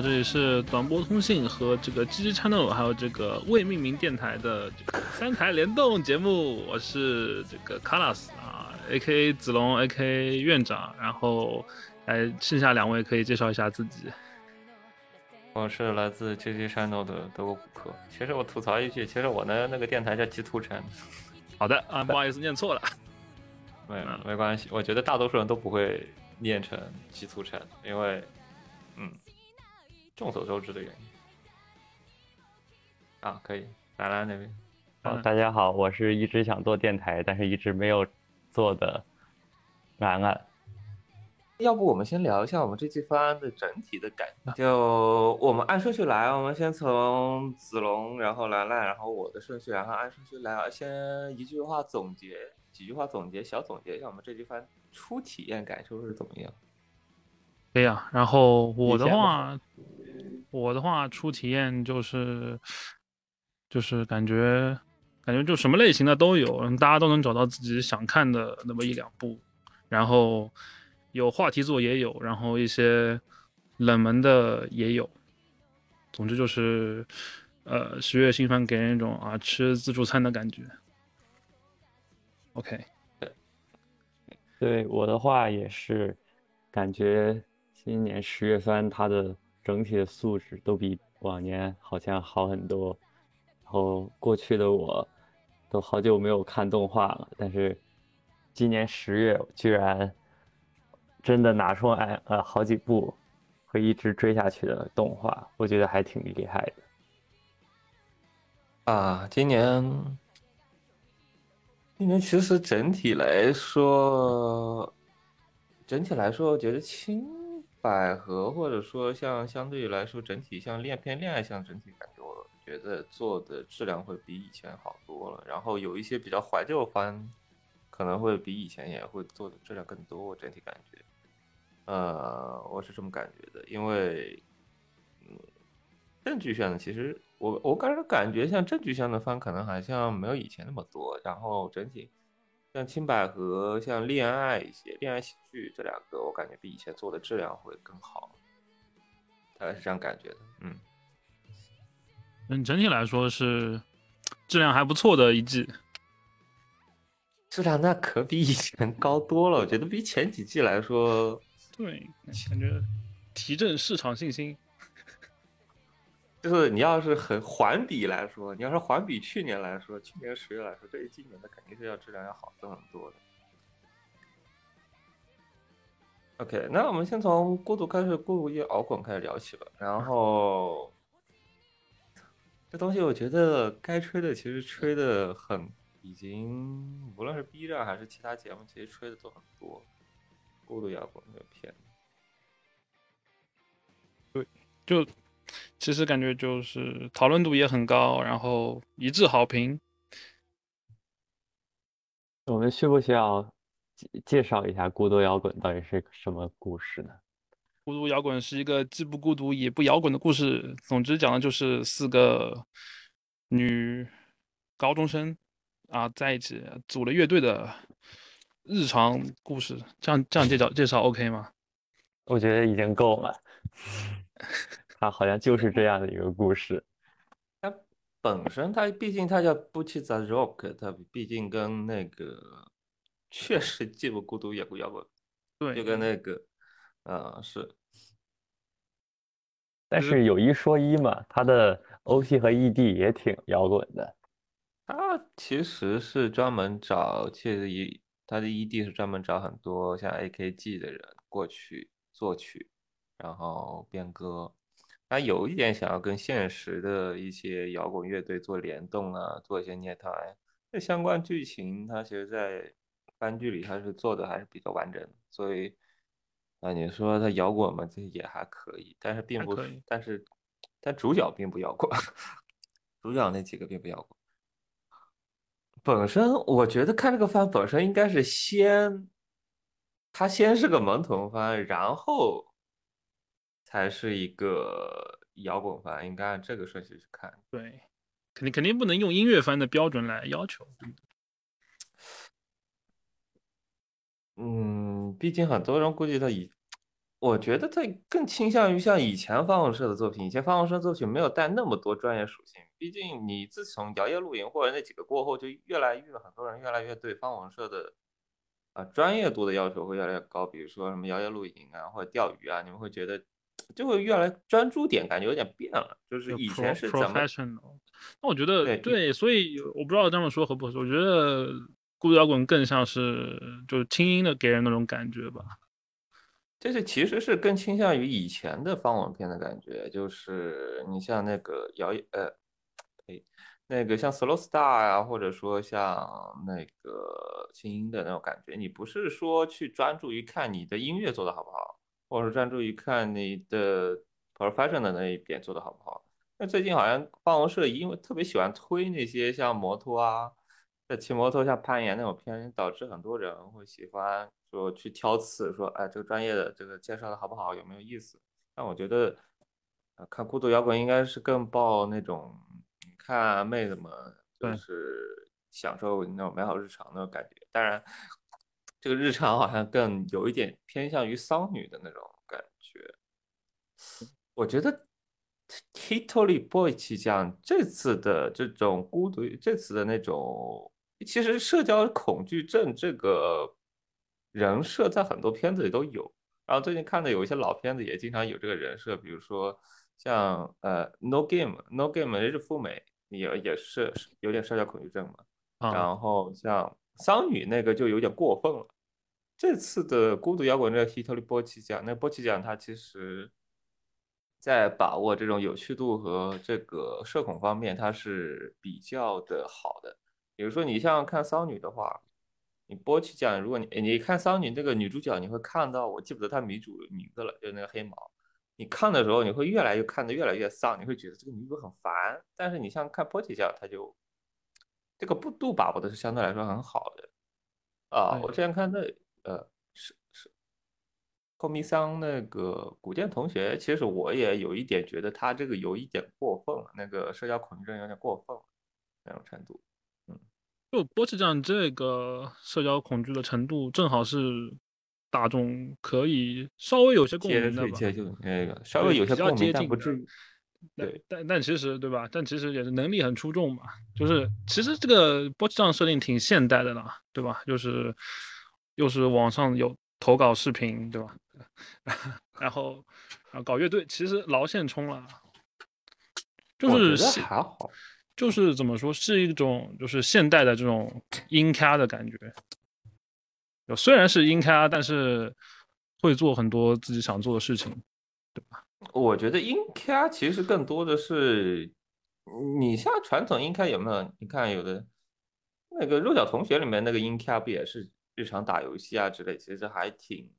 这里是短波通信和这个 GG Channel，还有这个未命名电台的这个三台联动节目，我是这个 Carlos 啊，A.K. 子龙，A.K. 院长，然后来剩下两位可以介绍一下自己。我是来自 GG Channel 的德国骨科。其实我吐槽一句，其实我的那个电台叫极图城。好的啊，不好意思，念错了。没没关系，我觉得大多数人都不会念成极图城，因为嗯。众所周知的原因啊，可以，兰兰那边。好，大家好，我是一直想做电台，但是一直没有做的兰兰。要不我们先聊一下我们这期方案的整体的感觉？就我们按顺序来，我们先从子龙，然后兰兰，然后我的顺序，然后按顺序来。先一句话总结，几句话总结，小总结一下我们这期番初体验感受是怎么样？对呀，然后我的话。我的话，初体验就是，就是感觉，感觉就什么类型的都有，大家都能找到自己想看的那么一两部，然后有话题作也有，然后一些冷门的也有，总之就是，呃，十月新番给人一种啊吃自助餐的感觉。OK，对我的话也是，感觉今年十月番它的。整体的素质都比往年好像好很多，然后过去的我都好久没有看动画了，但是今年十月居然真的拿出来呃好几部会一直追下去的动画，我觉得还挺厉害的。啊，今年今年其实整体来说，整体来说，我觉得轻。百合，或者说像相对来说，整体像恋片恋爱向整体感觉，我觉得做的质量会比以前好多了。然后有一些比较怀旧番，可能会比以前也会做的质量更多。我整体感觉，呃，我是这么感觉的。因为，嗯，正剧向的其实我我个人感觉，像正剧向的番可能好像没有以前那么多。然后整体。像青百合、像恋爱一些恋爱喜剧这两个，我感觉比以前做的质量会更好，大概是这样感觉的。嗯，嗯，整体来说是质量还不错的一季，质量那可比以前高多了。我觉得比前几季来说，对，感觉提振市场信心。就是你要是很环比来说，你要是环比去年来说，去年十月来说，对于今年的肯定是要质量要好很多的。OK，那我们先从孤独开始，孤独夜熬滚开始聊起吧。然后这东西我觉得该吹的其实吹的很，已经无论是 B 站还是其他节目，其实吹的都很多。孤独摇滚这个片，对，就。其实感觉就是讨论度也很高，然后一致好评。我们需不需要介绍一下《孤独摇滚》到底是什么故事呢？《孤独摇滚》是一个既不孤独也不摇滚的故事。总之讲的就是四个女高中生啊在一起组了乐队的日常故事。这样这样介绍介绍 OK 吗？我觉得已经够了。它好像就是这样的一个故事。它本身，它毕竟它叫不去在 rock，它毕竟跟那个确实既不孤独也不摇滚，对，就跟那个，啊是。但是有一说一嘛，它的 OP 和 ED 也挺摇滚的。它其实是专门找，其实一它的 ED 是专门找很多像 AKG 的人过去作曲，然后编歌。他有一点想要跟现实的一些摇滚乐队做联动啊，做一些捏台。这相关剧情，它其实，在番剧里它是做的还是比较完整的。所以，啊，你说它摇滚嘛，这也还可以，但是并不，但是，但主角并不摇滚，主角那几个并不摇滚。本身我觉得看这个番本身应该是先，他先是个萌童番，然后。才是一个摇滚番，应该按这个顺序去看。对，肯定肯定不能用音乐番的标准来要求。嗯，毕竟很多人估计他以我觉得他更倾向于像以前方文社的作品，以前方文社作品没有带那么多专业属性。毕竟你自从摇曳露营或者那几个过后，就越来越很多人越来越对方文社的啊专业度的要求会越来越高。比如说什么摇曳露营啊或者钓鱼啊，你们会觉得就会越来专注点感觉有点变了，就是以前是怎么？那我觉得对，所以我不知道这么说合不合适。我觉得孤独摇滚更像是就是轻音的给人那种感觉吧。这是其实是更倾向于以前的方文片的感觉，就是你像那个摇呃，哎，那个像 Slow Star 啊，或者说像那个轻音的那种感觉，你不是说去专注于看你的音乐做的好不好，或者专注于看你的 professional 那一边做的好不好。那最近好像方文社因为特别喜欢推那些像摩托啊。在骑摩托像攀岩那种片，导致很多人会喜欢说去挑刺，说哎，这个专业的这个介绍的好不好，有没有意思？但我觉得，看孤独摇滚应该是更抱那种看妹子们就是享受那种美好日常的感觉。当然，这个日常好像更有一点偏向于骚女的那种感觉。我觉得 Hitoli Boy 气象这次的这种孤独，这次的那种。其实社交恐惧症这个人设在很多片子里都有，然后最近看的有一些老片子也经常有这个人设，比如说像呃《No Game》，《No Game》日富美也也是有点社交恐惧症嘛，然后像桑女那个就有点过分了。这次的孤独摇滚这个 Hitoli 波奇奖，那波奇奖他其实在把握这种有趣度和这个社恐方面，他是比较的好的。比如说，你像看骚女的话，你波奇讲，如果你你看骚女这个女主角，你会看到，我记不得她女主名字了，就是那个黑毛。你看的时候，你会越来越看的越来越丧，你会觉得这个女主很烦。但是你像看波奇讲，她就这个不度把握的是相对来说很好的啊。我之前看那呃是是后米桑那个古剑同学，其实我也有一点觉得他这个有一点过分了，那个社交恐惧症有点过分了那种程度。嗯就波奇酱这个社交恐惧的程度，正好是大众可以稍微有些共鸣的吧？接近那个稍微有些共鸣，但不至于。对，但但其实对吧？但其实也是能力很出众嘛。就是其实这个波奇酱设定挺现代的啦，对吧？就是又是网上有投稿视频，对吧？然后啊搞乐队，其实劳线冲了，就是还好。就是怎么说，是一种就是现代的这种音咖的感觉。虽然是音咖，但是会做很多自己想做的事情，对吧？我觉得音咖其实更多的是，你像传统音咖有没有？你看有的那个弱小同学里面那个音咖不也是日常打游戏啊之类，其实还挺。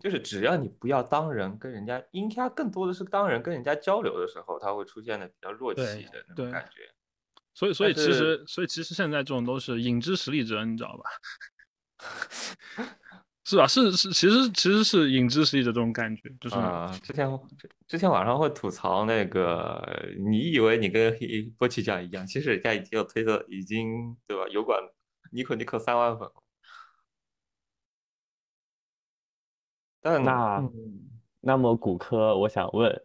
就是只要你不要当人跟人家阴咖，更多的是当人跟人家交流的时候，他会出现的比较弱气的那种感觉。所以，所以其实，所以其实现在这种都是影之实力者，你知道吧？是吧？是是，其实其实是影之实力者这种感觉，就是啊。之前之前网上会吐槽那个，你以为你跟波奇酱一样，其实人家已经有推特，已经对吧？油管尼可尼可三万粉。那那么骨科，我想问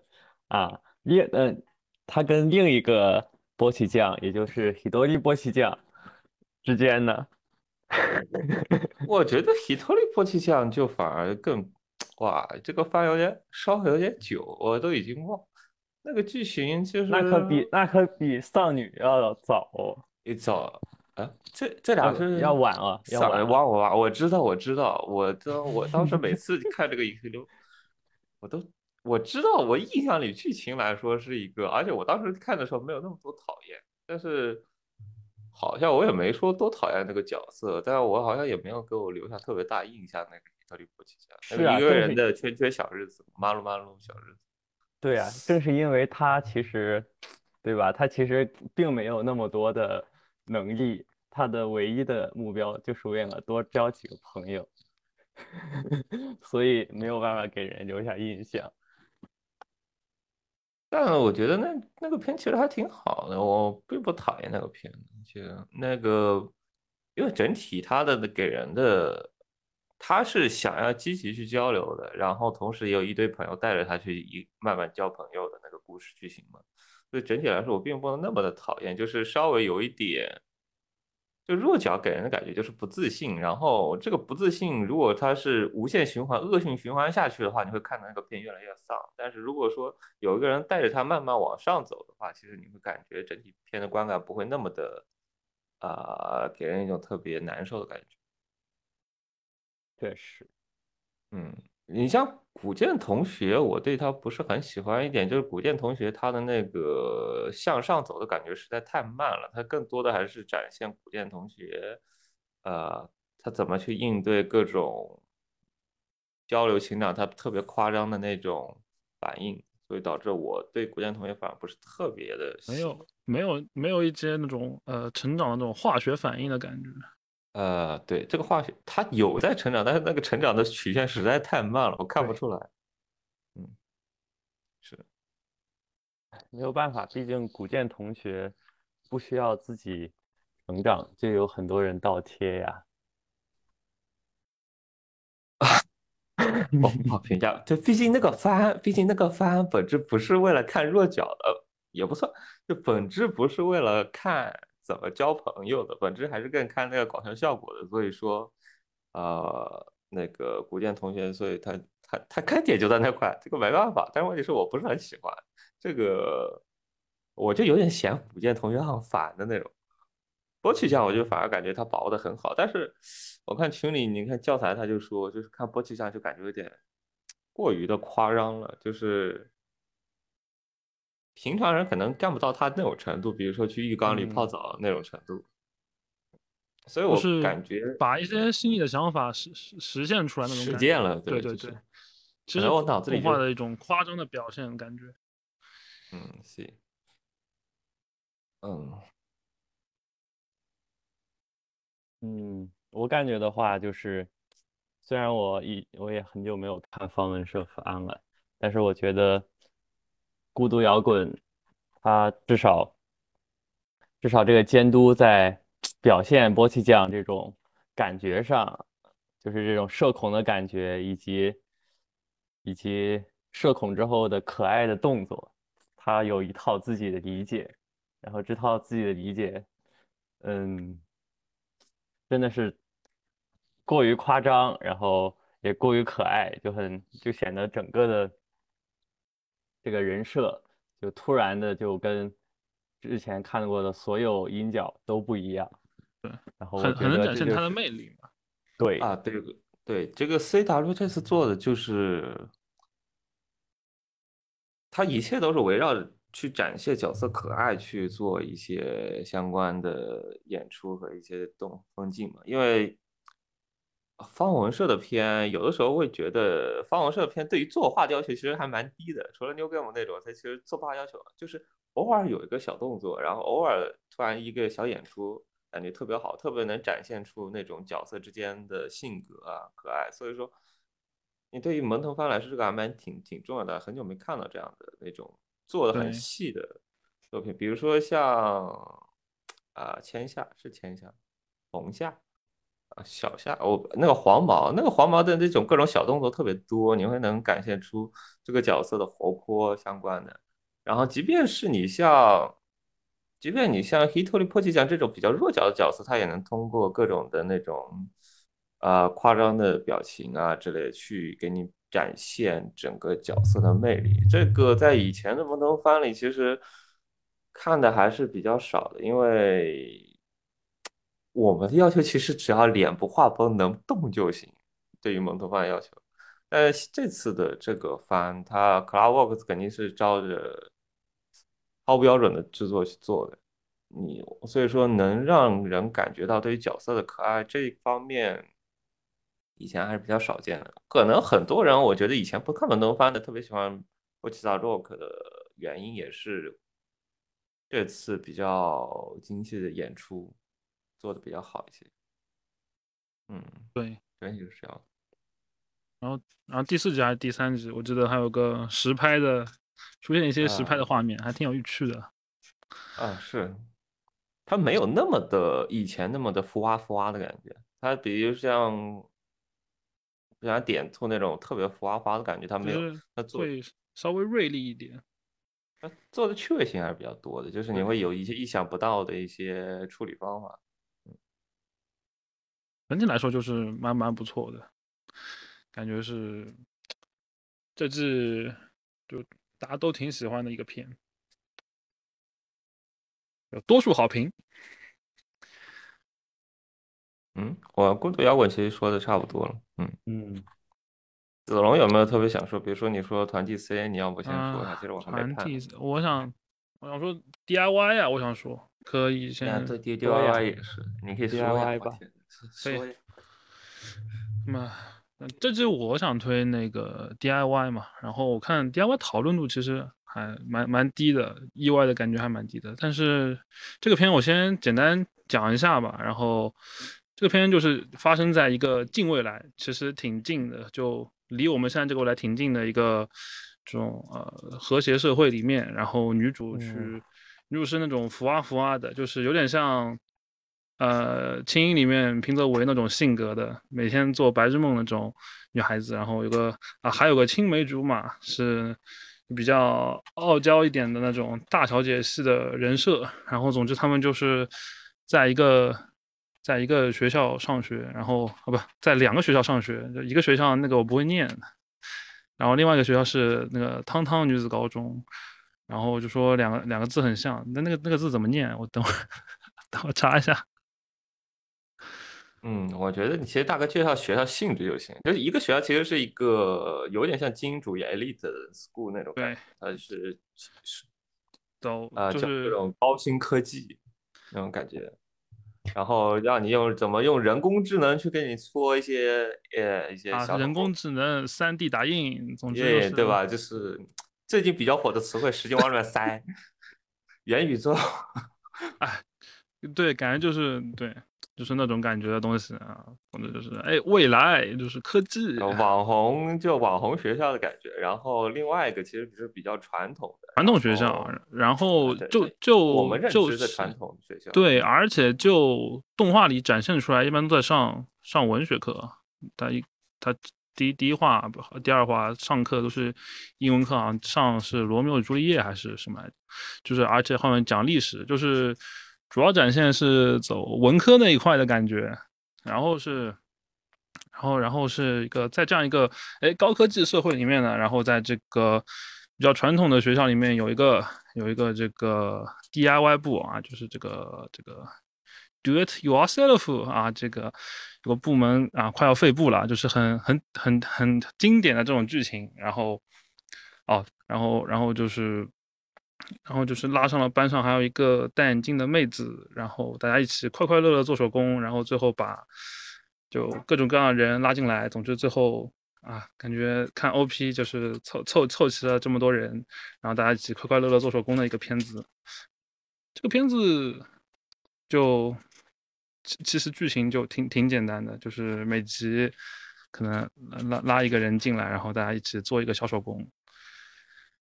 啊，另嗯，他跟另一个波奇酱，也就是希多利波奇酱之间呢？我觉得希特利波奇酱就反而更哇，这个番有点稍微有点久，我都已经忘那个剧情，就是那可比那可比丧女要早一早啊。这这俩是要晚了，要晚哇哇，我知道，我知道，我这我当时每次看这个影流，我都我知道，我印象里剧情来说是一个，而且我当时看的时候没有那么多讨厌，但是好像我也没说多讨厌那个角色，但是我好像也没有给我留下特别大印象。那个特里波奇家，是啊，一个人的圈圈小日子，马路马路小日子。对啊，正是因为他其实，对吧？他其实并没有那么多的能力。他的唯一的目标就是为了多交几个朋友，所以没有办法给人留下印象。但我觉得那那个片其实还挺好的，我并不讨厌那个片。就那个，因为整体他的给人的他是想要积极去交流的，然后同时也有一堆朋友带着他去一慢慢交朋友的那个故事剧情嘛。所以整体来说，我并不能那么的讨厌，就是稍微有一点。就弱角给人的感觉就是不自信，然后这个不自信，如果它是无限循环、恶性循环下去的话，你会看到那个片越来越丧。但是如果说有一个人带着他慢慢往上走的话，其实你会感觉整体片的观感不会那么的，啊，给人一种特别难受的感觉。确实，嗯。你像古剑同学，我对他不是很喜欢一点，就是古剑同学他的那个向上走的感觉实在太慢了，他更多的还是展现古剑同学，呃，他怎么去应对各种交流情感，他特别夸张的那种反应，所以导致我对古剑同学反而不是特别的没有没有没有一些那种呃成长的那种化学反应的感觉。呃，对这个化学，它有在成长，但是那个成长的曲线实在太慢了，我看不出来。嗯，是没有办法，毕竟古建同学不需要自己成长，就有很多人倒贴呀。我 不好评价，就毕竟那个番，毕竟那个番本质不是为了看弱角的，也不算，就本质不是为了看。怎么交朋友的本质还是更看那个搞笑效果的，所以说，呃，那个古剑同学，所以他他他看点就在那块，这个没办法。但是问题是我不是很喜欢这个，我就有点嫌古剑同学很烦的那种。波奇酱我就反而感觉他把握的很好，但是我看群里你看教材他就说，就是看波奇酱就感觉有点过于的夸张了，就是。平常人可能干不到他那种程度，比如说去浴缸里泡澡那种程度，所以我感觉把一些心里的想法实实实现出来那种实践了，对对对，其实我脑子里画的一种夸张的表现感觉，嗯，行，嗯，嗯，我感觉的话就是，虽然我已我也很久没有看方文社番了，但是我觉得。孤独摇滚，他至少至少这个监督在表现波奇酱这种感觉上，就是这种社恐的感觉，以及以及社恐之后的可爱的动作，他有一套自己的理解，然后这套自己的理解，嗯，真的是过于夸张，然后也过于可爱，就很就显得整个的。这个人设就突然的就跟之前看过的所有音角都不一样，对，然后很很能展现他的魅力嘛。对啊，对对，这个 C W 这次做的就是，他一切都是围绕着去展现角色可爱去做一些相关的演出和一些动风景嘛，因为。方文社的片，有的时候会觉得方文社的片对于作画要求其实还蛮低的。除了 New Game 那种，它其实作画要求就是偶尔有一个小动作，然后偶尔突然一个小演出，感觉特别好，特别能展现出那种角色之间的性格啊、可爱。所以说，你对于蒙头番来说，这个还蛮挺挺重要的。很久没看到这样的那种做的很细的作品，比如说像啊，千夏是千夏，红夏。小夏，我那个黄毛，那个黄毛的那种各种小动作特别多，你会能展现出这个角色的活泼相关的。然后，即便是你像，即便你像 Hitoli 破气酱这种比较弱角的角色，他也能通过各种的那种啊夸张的表情啊之类，去给你展现整个角色的魅力。这个在以前的蒙头番里其实看的还是比较少的，因为。我们的要求其实只要脸不画崩能动就行，对于蒙头番的要求。但这次的这个番，它 Cloudworks 肯定是照着高标准的制作去做的。你所以说能让人感觉到对于角色的可爱这一方面，以前还是比较少见的。可能很多人我觉得以前不看蒙头番的特别喜欢波奇萨 Rock 的原因，也是这次比较精细的演出。做的比较好一些，嗯，对，整体就是这样。然后，然后第四集还是第三集，我记得还有个实拍的，出现一些实拍的画面，还挺有趣的。啊，是，它没有那么的以前那么的浮夸浮夸的感觉。它比如像不想点出那种特别浮夸的感觉，它没有，它做会稍微锐利一点。他做的趣味性还是比较多的，就是你会有一些意想不到的一些处理方法。嗯，整体来说就是蛮蛮不错的，感觉是这季就大家都挺喜欢的一个片，有多数好评。嗯，我孤独摇滚其实说的差不多了。嗯嗯，子龙有没有特别想说？比如说你说团体 C，你要不先说一下？其实我还没看。团体，我想，我想说 DIY 啊，我想说可以先。对 DIY 也是，你可以说 DIY 吧。可以。那么，这季我想推那个 DIY 嘛，然后我看 DIY 讨论度其实还蛮蛮低的，意外的感觉还蛮低的。但是这个片我先简单讲一下吧，然后。这个片就是发生在一个近未来，其实挺近的，就离我们现在这个未来挺近的一个这种呃和谐社会里面。然后女主去，女主是那种浮啊浮啊的，就是有点像呃青音里面平泽唯那种性格的，每天做白日梦那种女孩子。然后有个啊，还有个青梅竹马，是比较傲娇一点的那种大小姐系的人设。然后总之他们就是在一个。在一个学校上学，然后啊不在两个学校上学，就一个学校那个我不会念，然后另外一个学校是那个汤汤女子高中，然后就说两个两个字很像，那那个那个字怎么念？我等会 等我查一下。嗯，我觉得你其实大概介绍学校性质就行，就是一个学校其实是一个有点像精英主义 elite school 那种，感觉，它是是都啊，就是这种高新科技那种感觉。然后让你用怎么用人工智能去给你搓一些呃一些小人工智能三 D 打印，总之对吧？就是最近比较火的词汇，使劲往里面塞 元宇宙。哎，对，感觉就是对。就是那种感觉的东西啊，总之就是哎，未来就是科技，网红就网红学校的感觉。然后另外一个其实是比较传统的传统学校，然后就就我们认知的传统学校，对，而且就动画里展现出来，一般都在上上文学课。他一他第一第一话第二话上课都是英文课啊，上是罗密欧与朱丽叶还是什么来着？就是而且后面讲历史，就是。主要展现是走文科那一块的感觉，然后是，然后然后是一个在这样一个哎高科技社会里面呢，然后在这个比较传统的学校里面有一个有一个这个 DIY 部啊，就是这个这个 Do it yourself 啊，这个有个部门啊快要废部了，就是很很很很经典的这种剧情，然后哦，然后然后就是。然后就是拉上了班上还有一个戴眼镜的妹子，然后大家一起快快乐乐做手工，然后最后把就各种各样的人拉进来。总之最后啊，感觉看 OP 就是凑凑凑齐了这么多人，然后大家一起快快乐乐做手工的一个片子。这个片子就其其实剧情就挺挺简单的，就是每集可能拉拉一个人进来，然后大家一起做一个小手工。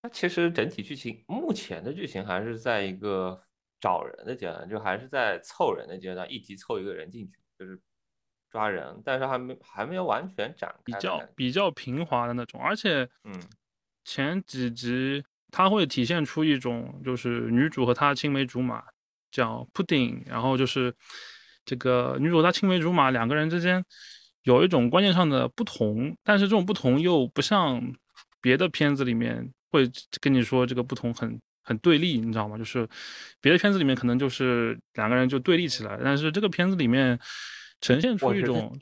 它其实整体剧情，目前的剧情还是在一个找人的阶段，就还是在凑人的阶段，一集凑一个人进去，就是抓人，但是还没还没有完全展开，比较比较平滑的那种，而且，嗯，前几集它会体现出一种就是女主和她青梅竹马叫 pudding，然后就是这个女主她青梅竹马两个人之间有一种观念上的不同，但是这种不同又不像别的片子里面。会跟你说这个不同很很对立，你知道吗？就是别的片子里面可能就是两个人就对立起来，但是这个片子里面呈现出一种，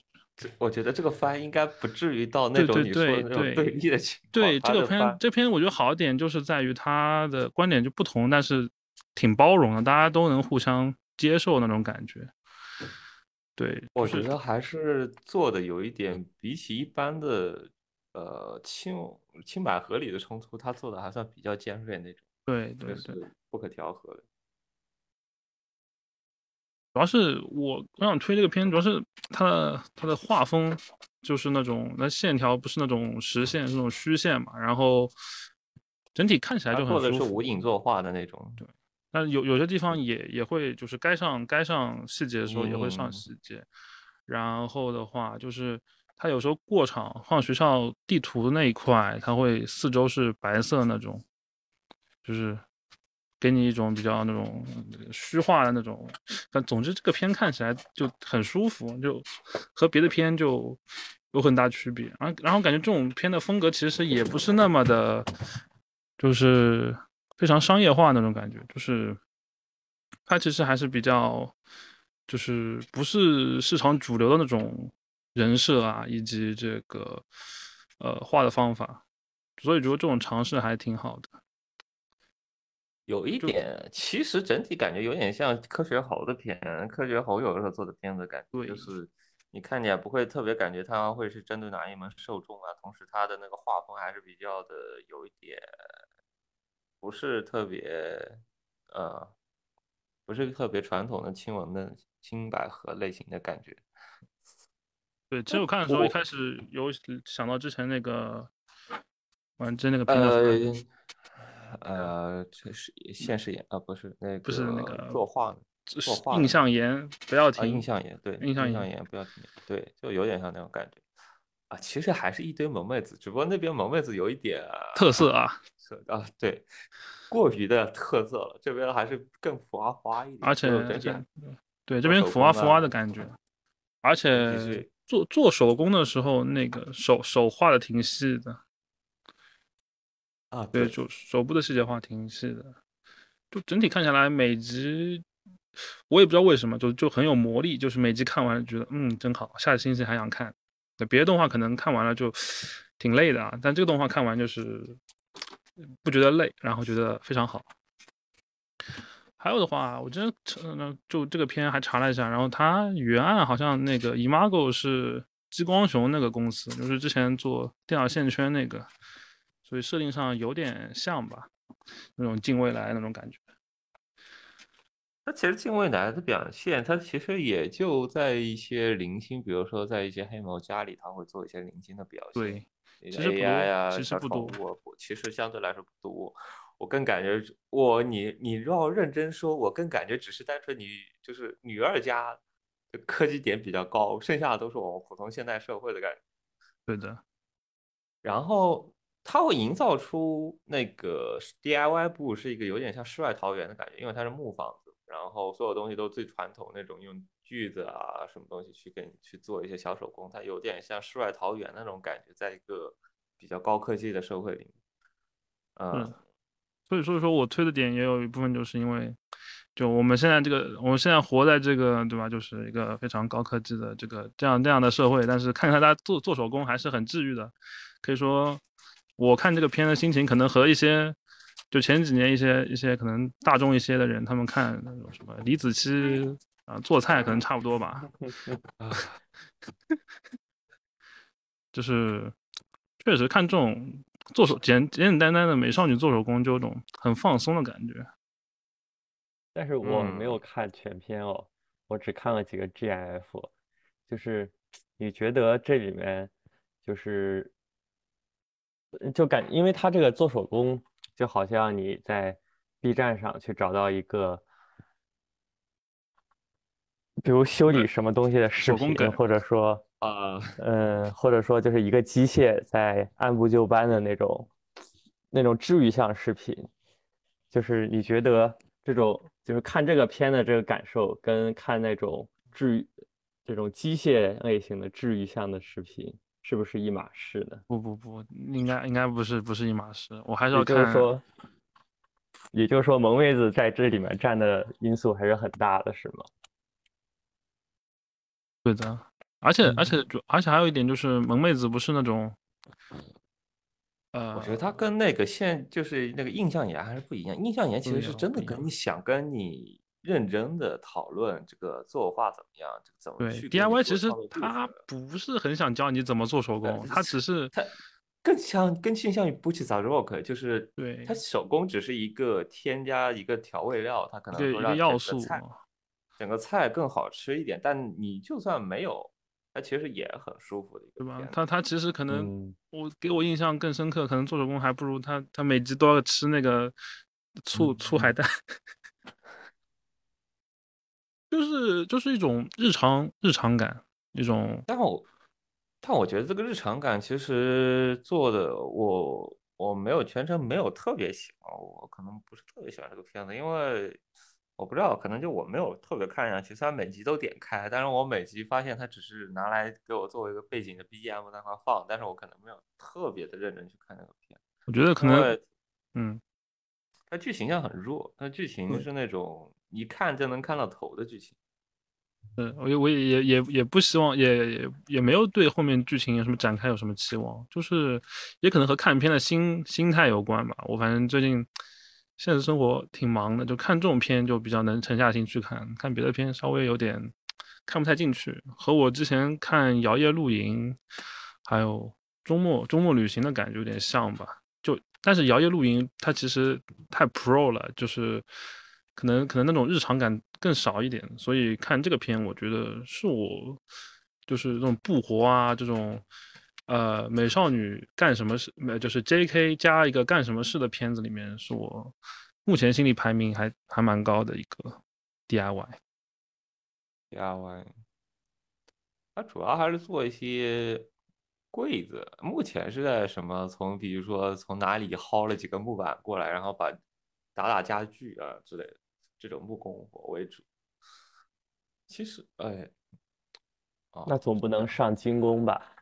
我觉得这个番应该不至于到那种你说的那种对立的情况。对这个片，这片我觉得好一点就是在于他的观点就不同，但是挺包容的，大家都能互相接受那种感觉。对，我觉得还是做的有一点比起一般的。呃，清清白合理的冲突，他做的还算比较尖锐那种，对对对，不可调和的。主要是我我想推这个片，主要是它的它的画风就是那种那线条不是那种实线，是那种虚线嘛，然后整体看起来就很舒服。做的是无影作画的那种，对。但有有些地方也也会就是该上该上细节的时候也会上细节，然后的话就是。它有时候过场放学校地图的那一块，它会四周是白色那种，就是给你一种比较那种虚化的那种。但总之这个片看起来就很舒服，就和别的片就有很大区别。然后然后感觉这种片的风格其实也不是那么的，就是非常商业化那种感觉，就是它其实还是比较。就是不是市场主流的那种人设啊，以及这个呃画的方法，所以觉得这种尝试还挺好的。有一点，其实整体感觉有点像科学猴的片，科学猴有的时候做的片子感觉就是你看起来不会特别感觉它会是针对哪一门受众啊，同时它的那个画风还是比较的有一点不是特别呃不是特别传统的亲文的。青百合类型的感觉，对，其实我看的时候一开始有想到之前那个玩真那个片子，呃，这是现实演啊，不是那个不是那个作画，作画印象眼不要停，印象眼对，印象眼不要停，对，就有点像那种感觉啊，其实还是一堆萌妹子，只不过那边萌妹子有一点特色啊，色啊，对，过于的特色了，这边还是更浮华一点，而且。对，这边浮啊浮啊的感觉，而且做做手工的时候，那个手手画的挺细的，啊，对，就手部的细节画挺细的，就整体看下来每集，我也不知道为什么，就就很有魔力，就是每集看完觉得嗯真好，下个星期还想看。那别的动画可能看完了就挺累的啊，但这个动画看完就是不觉得累，然后觉得非常好。还有的话，我真嗯，就这个片还查了一下，然后它原案好像那个 Imago 是激光熊那个公司，就是之前做电脑线圈那个，所以设定上有点像吧，那种近未来那种感觉。它其实近未来的表现，它其实也就在一些零星，比如说在一些黑猫家里，它会做一些零星的表现。对，其实 AI 啊，其实不多，其实相对来说不多。我更感觉，我你你要认真说，我更感觉只是单纯你就是女二家的科技点比较高，剩下的都是我们普通现代社会的感觉。对的。然后它会营造出那个 DIY 部是一个有点像世外桃源的感觉，因为它是木房子，然后所有东西都最传统那种，用锯子啊什么东西去给你去做一些小手工，它有点像世外桃源那种感觉，在一个比较高科技的社会里面，嗯。所以，所以说我推的点也有一部分，就是因为，就我们现在这个，我们现在活在这个，对吧？就是一个非常高科技的这个这样这样的社会，但是看看大家做做手工还是很治愈的。可以说，我看这个片的心情，可能和一些就前几年一些一些可能大众一些的人，他们看那种什么李子柒啊做菜，可能差不多吧。就是确实看这种。做手简简简单单的美少女做手工，就有种很放松的感觉。但是我没有看全篇哦，我只看了几个 GIF。就是你觉得这里面就是就感，因为他这个做手工，就好像你在 B 站上去找到一个，比如修理什么东西的视频，或者说。啊，嗯，或者说就是一个机械在按部就班的那种，那种治愈向视频，就是你觉得这种就是看这个片的这个感受，跟看那种治愈这种机械类型的治愈向的视频，是不是一码事呢？不不不，应该应该不是不是一码事，我还是要看。也就是说，也就是说，萌妹子在这里面占的因素还是很大的，是吗？对的。而且而且主而且还有一点就是萌妹子不是那种，呃，我觉得她跟那个现就是那个印象岩还是不一样。印象岩其实是真的跟你想跟你认真的讨论这个作画怎么样，这个怎么去 DIY。其实他不是很想教你怎么做手工，他只是他更像更倾向于 Butch the Rock，就是对他手工只是一个添加一个调味料，他可能说让要素整个菜更好吃一点。但你就算没有。它其实也很舒服的，对吧？他他其实可能我给我印象更深刻，可能做手工还不如他他每集都要吃那个醋醋海带，就是就是一种日常日常感，一种。但我但我觉得这个日常感其实做的我我没有全程没有特别喜欢，我可能不是特别喜欢这个片子，因为我不知道，可能就我没有特别看下去。虽然每集都点开，但是我每集发现它只是拿来给我作为一个背景的 BGM 在那块放，但是我可能没有特别的认真去看那个片。我觉得可能，嗯，它剧情上很弱，它剧情是那种一看就能看到头的剧情。嗯，我我也也也也不希望，也也也没有对后面剧情有什么展开有什么期望，就是也可能和看片的心心态有关吧。我反正最近现实生活挺忙的，就看这种片就比较能沉下心去看，看别的片稍微有点看不太进去。和我之前看《摇曳露营》还有周末周末旅行的感觉有点像吧。就但是《摇曳露营》它其实太 pro 了，就是。可能可能那种日常感更少一点，所以看这个片，我觉得是我就是这种不活啊，这种呃美少女干什么事，就是 J.K. 加一个干什么事的片子里面，是我目前心里排名还还蛮高的一个 DIY。DIY，它主要还是做一些柜子，目前是在什么？从比如说从哪里薅了几个木板过来，然后把打打家具啊之类的。这种木工活为主，其实，哎，那总不能上精工吧？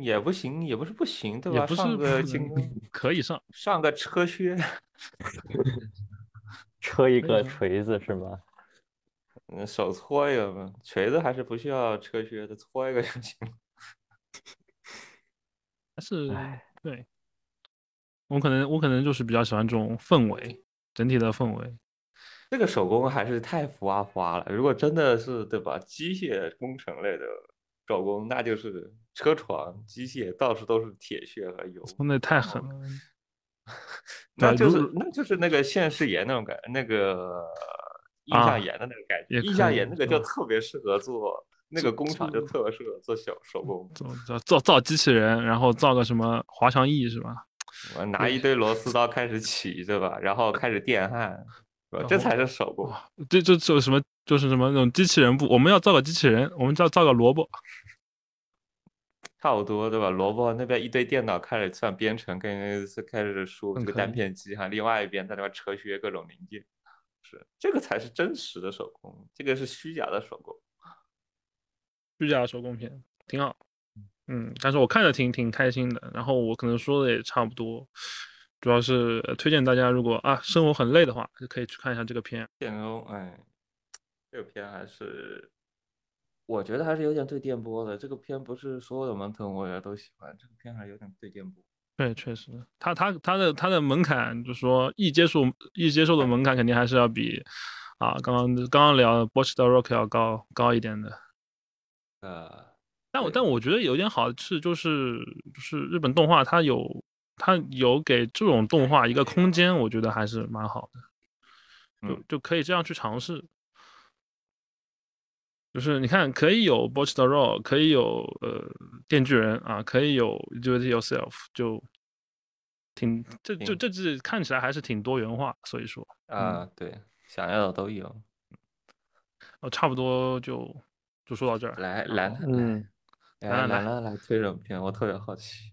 也不行，也不是不行，对吧？上个精工 可以上，上个车靴，车一个锤子是吗？嗯，手搓一个吧，锤子还是不需要车靴的，搓一个就行。还是对，我可能我可能就是比较喜欢这种氛围。整体的氛围，这个手工还是太浮夸浮夸了。如果真的是对吧，机械工程类的手工，那就是车床、机械到处都是铁屑和油，那太狠了。那就是那就是那个现世岩那种感，那个印象岩的那个感觉。印象岩那个就特别适合做，那个工厂就特别适合做小手工，造造造机器人，然后造个什么滑翔翼是吧？我拿一堆螺丝刀开始起，对吧？然后开始电焊，这才是手工。这这就什么？就是什么那种机器人部？我们要造个机器人，我们要造个萝卜，差不多对吧？萝卜那边一堆电脑开始算编程，跟开始输这个单片机哈。另外一边在那边扯削各种零件，是这个才是真实的手工，这个是虚假的手工，虚假的手工片挺好。嗯，但是我看着挺挺开心的，然后我可能说的也差不多，主要是推荐大家，如果啊生活很累的话，就可以去看一下这个片。电欧，哎，这个片还是我觉得还是有点对电波的。这个片不是所有的门腾我也都喜欢，这个片还有点对电波。对，确实，他他他的他的门槛，就是说易接受易接受的门槛，肯定还是要比啊刚刚刚刚聊《b o s h 的 Rock》要高高一点的。呃。但我但我觉得有点好的是，就是就是日本动画它有它有给这种动画一个空间，我觉得还是蛮好的，就就可以这样去尝试。就是你看，可以有《Bocce the Rock》，可以有呃电锯人啊，可以有 Do It Yourself，就挺这就这季看起来还是挺多元化，所以说啊，对，想要的都有。哦，差不多就就说到这儿，来来，嗯。来来来来推什么片？我特别好奇。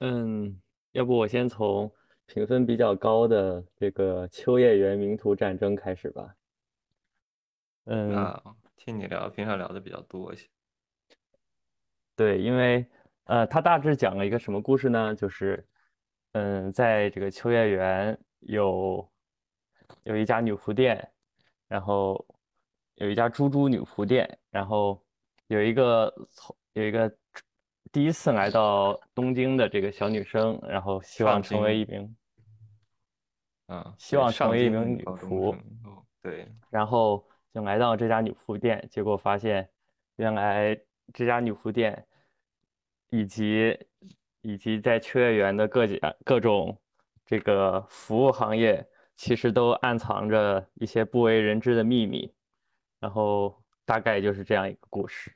嗯，要不我先从评分比较高的这个《秋叶原名图战争》开始吧。嗯，啊，听你聊，平常聊的比较多一些。对，因为呃，他大致讲了一个什么故事呢？就是，嗯，在这个秋叶原有有一家女仆店，然后有一家猪猪女仆店，然后。有一个从有一个第一次来到东京的这个小女生，然后希望成为一名，嗯，希望成为一名女仆，对，然后就来到这家女仆店，结果发现原来这家女仆店以及以及在秋叶原的各家各种这个服务行业，其实都暗藏着一些不为人知的秘密，然后。大概就是这样一个故事，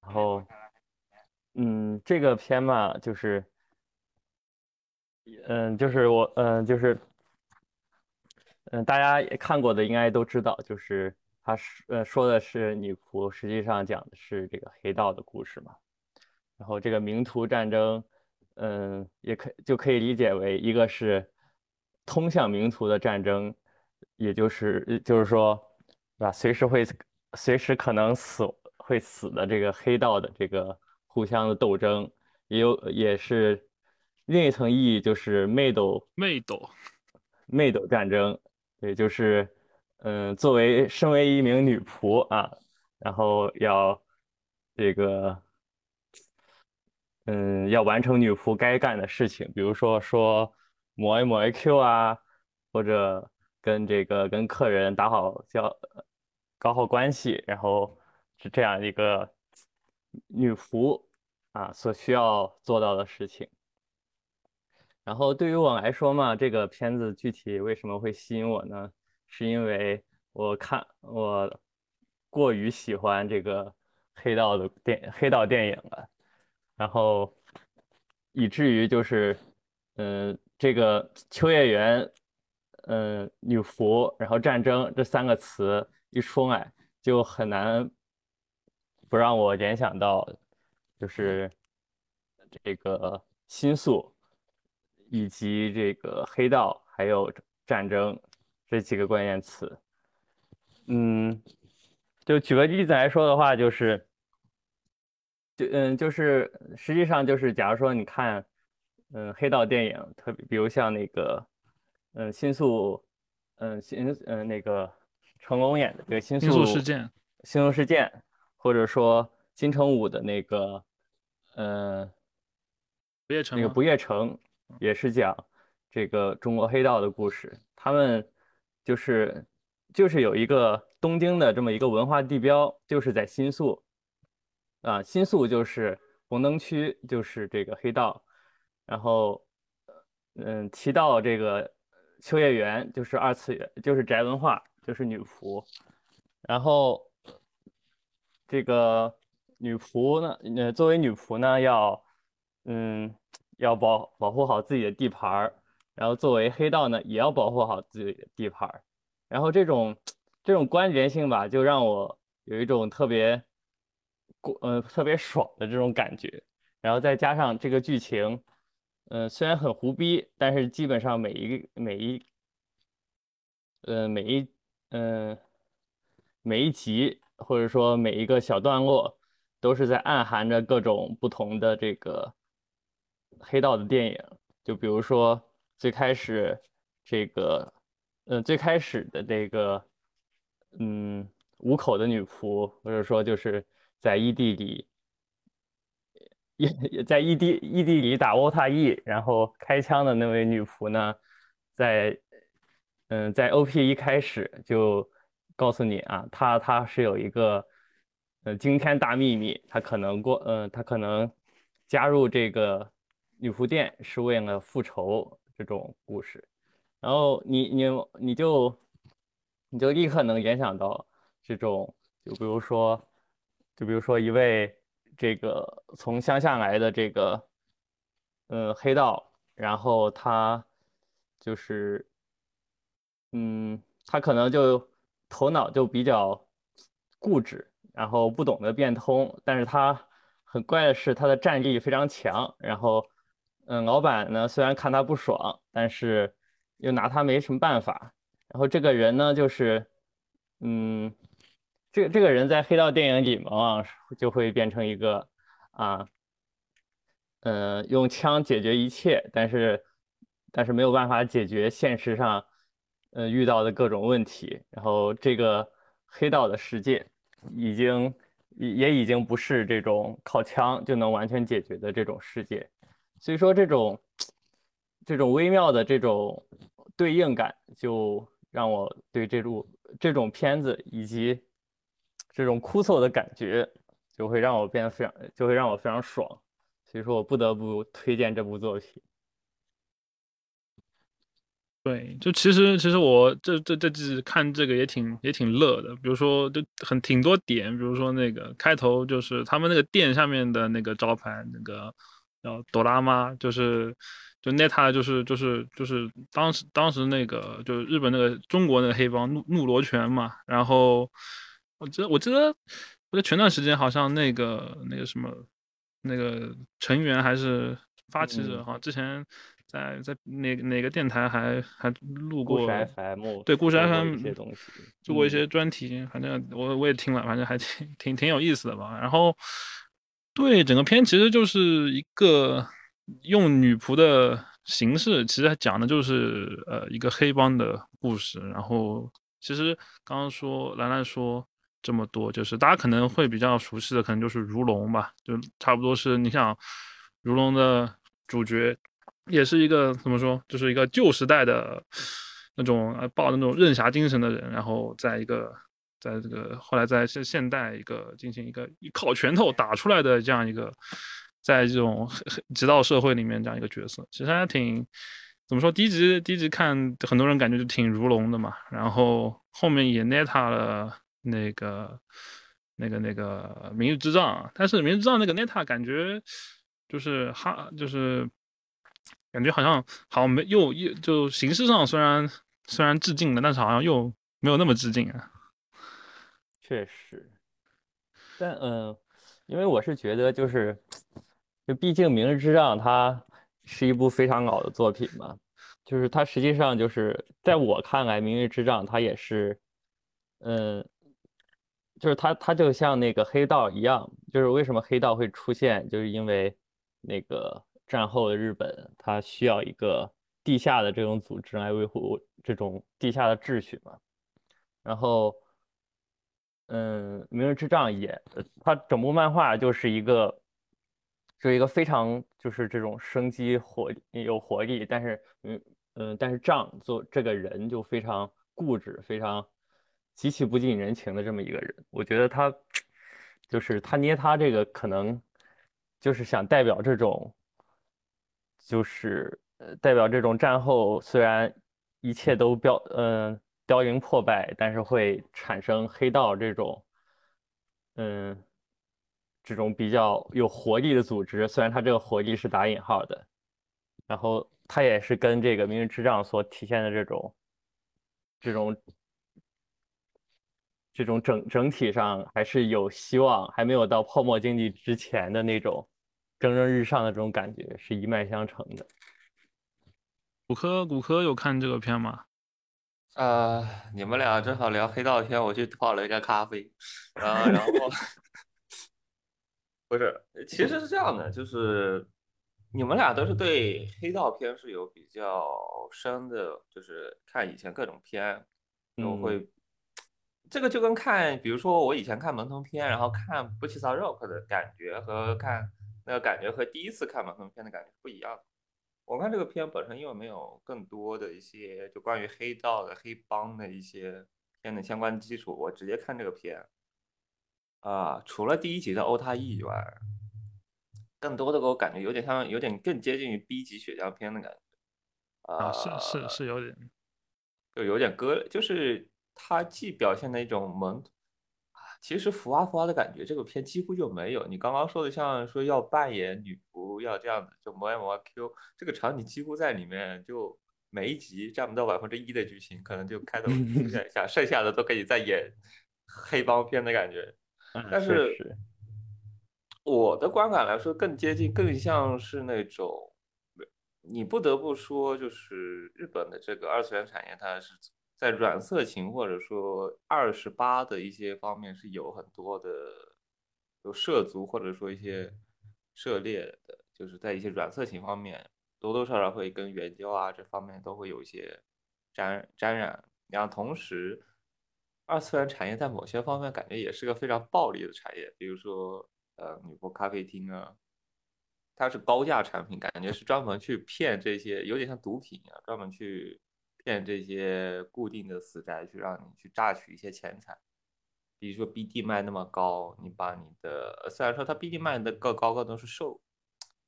然后，嗯，这个片嘛，就是，嗯，就是我，嗯，就是，嗯，大家也看过的应该都知道，就是他是呃说的是女仆，实际上讲的是这个黑道的故事嘛。然后这个名图战争，嗯，也可就可以理解为一个是通向名图的战争，也就是就是说，对吧？随时会随时可能死会死的这个黑道的这个互相的斗争，也有也是另一层意义，就是媚斗媚斗媚斗战争，也就是嗯，作为身为一名女仆啊，然后要这个。嗯，要完成女仆该干的事情，比如说说抹一抹 AQ 啊，或者跟这个跟客人打好交，搞好关系，然后是这样一个女仆啊所需要做到的事情。然后对于我来说嘛，这个片子具体为什么会吸引我呢？是因为我看我过于喜欢这个黑道的电黑道电影了。然后，以至于就是，嗯，这个秋叶原，嗯，女仆，然后战争这三个词一出来，就很难不让我联想到，就是这个新宿，以及这个黑道，还有战争这几个关键词。嗯，就举个例子来说的话，就是。就嗯，就是实际上就是，假如说你看，嗯，黑道电影，特别比如像那个，嗯，新宿，嗯，新嗯那个成龙演的这个新宿事件，新宿事件，或者说金城武的那个，嗯，不夜城，那个不夜城也是讲这个中国黑道的故事。他们就是就是有一个东京的这么一个文化地标，就是在新宿。啊，新宿就是红灯区，就是这个黑道，然后，嗯，提到这个秋叶原，就是二次元，就是宅文化，就是女仆，然后这个女仆呢，呃，作为女仆呢，要，嗯，要保保护好自己的地盘儿，然后作为黑道呢，也要保护好自己的地盘儿，然后这种这种关联性吧，就让我有一种特别。过呃特别爽的这种感觉，然后再加上这个剧情，嗯虽然很胡逼，但是基本上每一个每一，呃每一嗯每一集或者说每一个小段落，都是在暗含着各种不同的这个黑道的电影，就比如说最开始这个，嗯最开始的这个，嗯五口的女仆，或者说就是。在异地里，也在异地异地里打沃塔 E，然后开枪的那位女仆呢，在嗯，在 OP 一开始就告诉你啊，她她是有一个呃惊天大秘密，她可能过嗯，她可能加入这个女仆店是为了复仇这种故事，然后你你你就你就立刻能联想到这种，就比如说。就比如说一位这个从乡下来的这个，呃，黑道，然后他就是，嗯，他可能就头脑就比较固执，然后不懂得变通，但是他很怪的是他的战力非常强，然后，嗯，老板呢虽然看他不爽，但是又拿他没什么办法，然后这个人呢就是，嗯。这这个人在黑道电影里往往，就会变成一个啊，嗯，用枪解决一切，但是但是没有办法解决现实上呃遇到的各种问题。然后这个黑道的世界已经也已经不是这种靠枪就能完全解决的这种世界。所以说这种这种微妙的这种对应感，就让我对这部这种片子以及。这种枯燥的感觉就会让我变得非常，就会让我非常爽，所以说我不得不推荐这部作品。对，就其实其实我这这这季看这个也挺也挺乐的，比如说就很挺多点，比如说那个开头就是他们那个店下面的那个招牌，那个叫朵拉妈，就是就 Neta 就是就是就是当时当时那个就是日本那个中国那个黑帮怒怒罗拳嘛，然后我记得我记得我记得前段时间好像那个那个什么那个成员还是发起者，好像之前在在哪哪个电台还还录过故事 FM 对故事 FM 一些东西，做过一嗯。些专题，反正我我也听了，反正还挺挺挺有意思的吧。然后对整个片其实就是一个用女仆的形式，其实讲的就是呃一个黑帮的故事。然后其实刚刚说兰兰说这么多，就是大家可能会比较熟悉的，可能就是如龙吧，就差不多是你想如龙的主角也是一个怎么说，就是一个旧时代的那种呃抱那种任侠精神的人，然后在一个在这个后来在现现代一个进行一个依靠拳头打出来的这样一个，在这种黑黑极道社会里面这样一个角色，其实还挺怎么说？第一集第一集看很多人感觉就挺如龙的嘛，然后后面也 neta 了那个那个那个明日之杖，但是明日之杖那个 neta 感觉就是哈就是感觉好像好像没又又就形式上虽然虽然致敬了，但是好像又没有那么致敬啊。确实，但嗯，因为我是觉得就是，就毕竟《明日之杖》它是一部非常老的作品嘛，就是它实际上就是在我看来，《明日之杖》它也是，嗯，就是它它就像那个黑道一样，就是为什么黑道会出现，就是因为那个战后的日本，它需要一个地下的这种组织来维护这种地下的秩序嘛，然后。嗯，《明日之杖》也，他整部漫画就是一个，是一个非常就是这种生机活有活力，但是嗯嗯，但是杖做这个人就非常固执，非常极其不近人情的这么一个人。我觉得他就是他捏他这个可能就是想代表这种，就是呃代表这种战后虽然一切都标嗯。凋零破败，但是会产生黑道这种，嗯，这种比较有活力的组织。虽然它这个活力是打引号的，然后它也是跟这个明日之杖所体现的这种，这种，这种整整体上还是有希望，还没有到泡沫经济之前的那种蒸蒸日上的这种感觉，是一脉相承的。骨科骨科有看这个片吗？呃，你们俩正好聊黑道片，我去泡了一个咖啡，然后然 后不是，其实是这样的，就是你们俩都是对黑道片是有比较深的，就是看以前各种片，都会，这个就跟看，比如说我以前看门童片，然后看《不起骚 rock》的感觉和看那个感觉和第一次看门童片的感觉不一样。我看这个片本身因为没有更多的一些就关于黑道的黑帮的一些片的相关基础，我直接看这个片，啊，除了第一集的欧太一以外，更多的给我感觉有点像，有点更接近于 B 级血浆片的感觉，啊，是是是有点，就有点割，就是它既表现的一种萌。其实浮啊浮啊的感觉，这个片几乎就没有。你刚刚说的像说要扮演女仆，要这样子就摸 M 摸 Q，这个场景几乎在里面就每一集占不到百分之一的剧情，可能就开头出现一下，剩下的都可以再演黑帮片的感觉。但是我的观感来说，更接近，更像是那种，你不得不说，就是日本的这个二次元产业，它是。在软色情或者说二十八的一些方面是有很多的有涉足或者说一些涉猎的，就是在一些软色情方面多多少少会跟援交啊这方面都会有一些沾沾染。然后同时，二次元产业在某些方面感觉也是个非常暴利的产业，比如说呃女仆咖啡厅啊，它是高价产品，感觉是专门去骗这些，有点像毒品一样，专门去。骗这些固定的死宅去让你去榨取一些钱财，比如说 BD 卖那么高，你把你的虽然说它 BD 卖的更高更多是受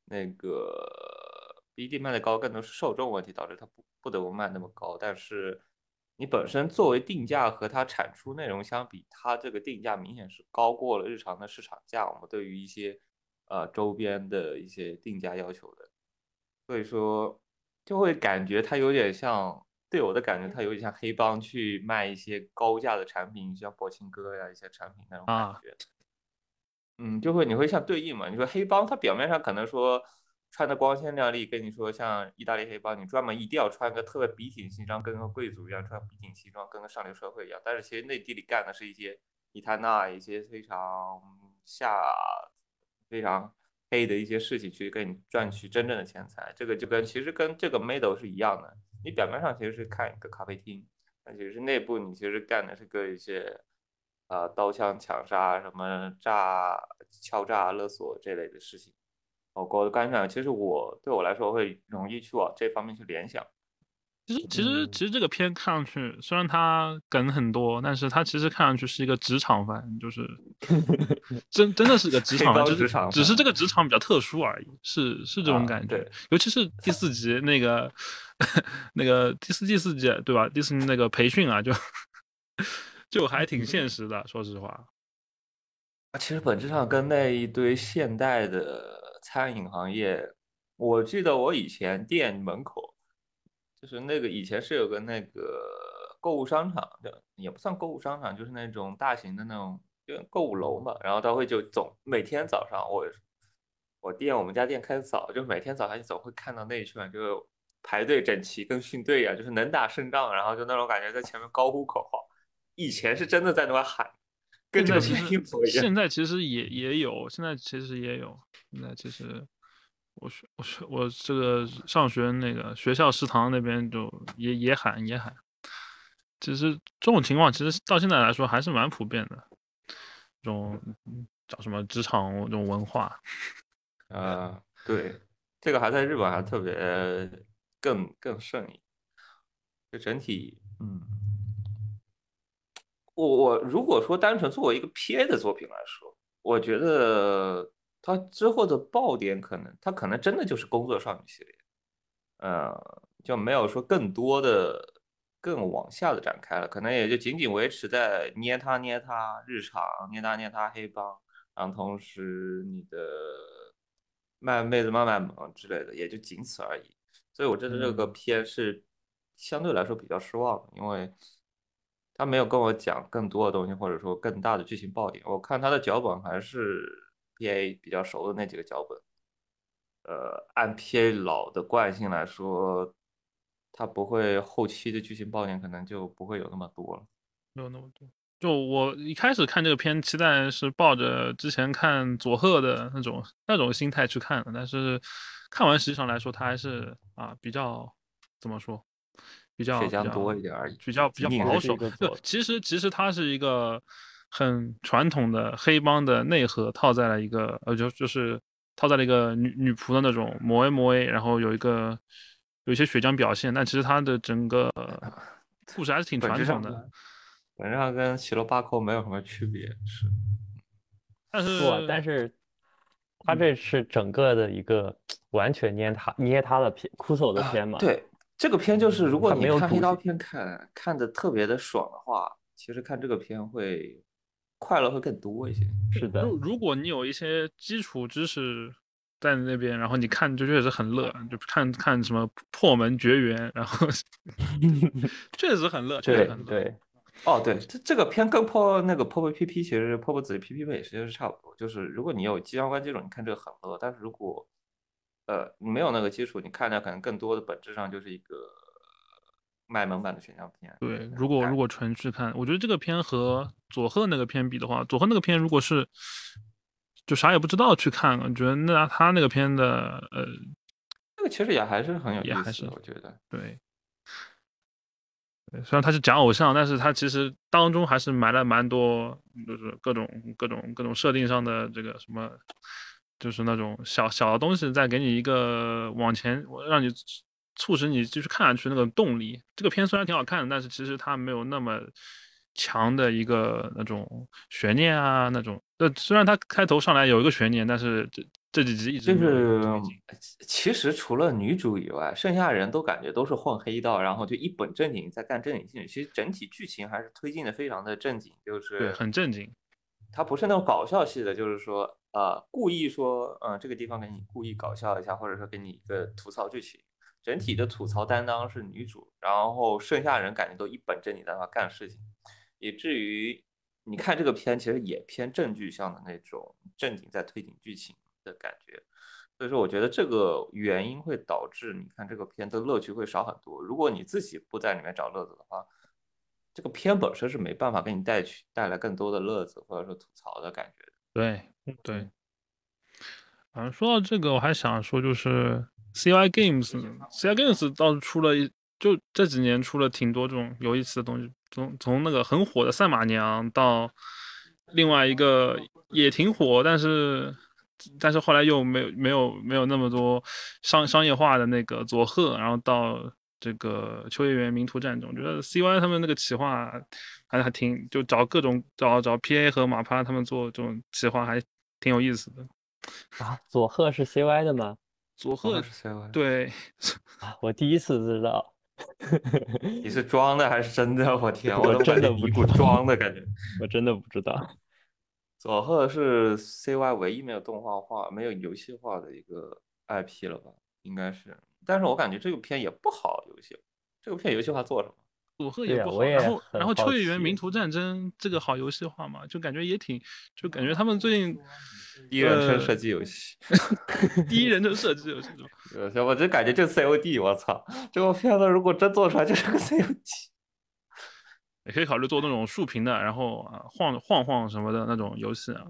那个 BD 卖的高更多是受众问题导致它不不得不卖那么高，但是你本身作为定价和它产出内容相比，它这个定价明显是高过了日常的市场价。我们对于一些呃周边的一些定价要求的。所以说就会感觉它有点像，对我的感觉它有点像黑帮去卖一些高价的产品，像博清哥呀一些产品那种感觉。嗯，就会你会像对应嘛？你说黑帮，它表面上可能说穿的光鲜亮丽，跟你说像意大利黑帮，你专门一定要穿个特别笔挺西装，跟个贵族一样穿笔挺西装，跟个上流社会一样。但是其实内地里干的是一些伊塔纳一些非常下非常黑的一些事情，去给你赚取真正的钱财。这个就跟其实跟这个 model 是一样的。你表面上其实是看一个咖啡厅，但其实内部你其实干的是个一些。呃，刀枪抢杀，什么诈、敲诈勒索这类的事情，我我感觉其实我对我来说会容易去往这方面去联想。其实其实其实这个片看上去虽然它梗很多，但是它其实看上去是一个职场番，就是 真真的是个职场番，就是只是这个职场比较特殊而已，是是这种感觉。尤其是第四集那个那个第四第四集对吧？第四那个培训啊，就。就还挺现实的，说实话。啊，其实本质上跟那一堆现代的餐饮行业，我记得我以前店门口，就是那个以前是有个那个购物商场，的，也不算购物商场，就是那种大型的那种就购物楼嘛。然后他会就总每天早上，我我店我们家店开的早，就每天早上你总会看到那一圈就排队整齐，跟训队一样，就是能打胜仗，然后就那种感觉在前面高呼口号。以前是真的在那块喊，跟这个其实现在其实也也有，现在其实也有。现在其实我学我学我这个上学那个学校食堂那边就也也喊也喊。其实这种情况其实到现在来说还是蛮普遍的，这种叫什么职场这种文化。啊，对，这个还在日本还特别更更盛，就整体嗯。我我如果说单纯作为一个 P.A 的作品来说，我觉得它之后的爆点可能他可能真的就是工作少女系列，呃，就没有说更多的更往下的展开了，可能也就仅仅维持在捏他捏他日常捏他捏他黑帮，然后同时你的卖妹子卖卖萌之类的，也就仅此而已。所以我真的这个片是相对来说比较失望的，因为。他没有跟我讲更多的东西，或者说更大的剧情爆点。我看他的脚本还是 P A 比较熟的那几个脚本。呃，按 P A 老的惯性来说，他不会后期的剧情爆点可能就不会有那么多了。没有那么多。就我一开始看这个片，期待是抱着之前看佐贺的那种那种心态去看的，但是看完实际上来说，他还是啊比较怎么说？比较血浆多一点而已，比较比较保守。对，其实其实它是一个很传统的黑帮的内核，套在了一个呃，就就是套在了一个女女仆的那种魔 A 魔 A，然后有一个有一些血浆表现，但其实它的整个 故事还是挺传统的，本质上跟奇罗巴扣没有什么区别，是。但是不，但是他这是整个的一个完全捏他捏他的片，哭手的片嘛？对。这个片就是，如果你看黑刀片看看的特别的爽的话，其实看这个片会快乐会更多一些。是的，如果你有一些基础知识在那边，然后你看就确实很乐，就看看什么破门绝缘，然后 确实很乐，确实很乐。对，哦对，这这个片跟破那个破破 PP 其实破破子 PP 也其实是差不多，就是如果你有机关关基础，你看这个很乐，但是如果呃，你没有那个基础，你看着可能更多的本质上就是一个卖萌版的选项片。对，如果如果纯去看，我觉得这个片和佐贺那个片比的话，佐贺那个片如果是就啥也不知道去看，我觉得那他那个片的呃，那个其实也还是很有意思，我觉得。对，虽然他是讲偶像，但是他其实当中还是埋了蛮多，就是各种各种各种设定上的这个什么。就是那种小小的东西，再给你一个往前，让你促使你继续看下去那个动力。这个片虽然挺好看的，但是其实它没有那么强的一个那种悬念啊，那种。呃，虽然它开头上来有一个悬念，但是这这几集一直就是，其实除了女主以外，剩下人都感觉都是混黑道，然后就一本正经在干正经事情。其实整体剧情还是推进的非常的正经，就是很正经。它不是那种搞笑系的，就是说呃故意说嗯这个地方给你故意搞笑一下，或者说给你一个吐槽剧情。整体的吐槽担当是女主，然后剩下人感觉都一本正经在那干事情，以至于你看这个片其实也偏正剧向的那种正经在推进剧情的感觉。所以说，我觉得这个原因会导致你看这个片的乐趣会少很多。如果你自己不在里面找乐子的话，这个片本身是没办法给你带去带来更多的乐子或者说吐槽的感觉。对对，嗯，说到这个，我还想说就是。CY Games，CY Games 倒是出了，就这几年出了挺多这种有意思的东西，从从那个很火的赛马娘到另外一个也挺火，但是但是后来又没有没有没有那么多商商业化的那个佐贺，然后到这个秋叶原名图战争，我觉得 CY 他们那个企划还还挺，就找各种找找 PA 和马趴他们做这种企划还挺有意思的。啊，佐贺是 CY 的吗？佐贺是 CY，对 啊，我第一次知道，你是装的还是真的？我天，我真的一股装的感觉，我真的不知道。佐贺是 CY 唯一没有动画化、没有游戏化的一个 IP 了吧？应该是，但是我感觉这个片也不好游戏，这个片游戏化做什么？佐贺也不好，然后然后秋叶原名图战争这个好游戏化嘛，就感觉也挺，就感觉他们最近第一人称射击游戏，第一人称射击游戏，我就感觉就 COD，我操，这个片子如果真做出来就是个 COD，也可以考虑做那种竖屏的，然后啊晃晃晃什么的那种游戏啊。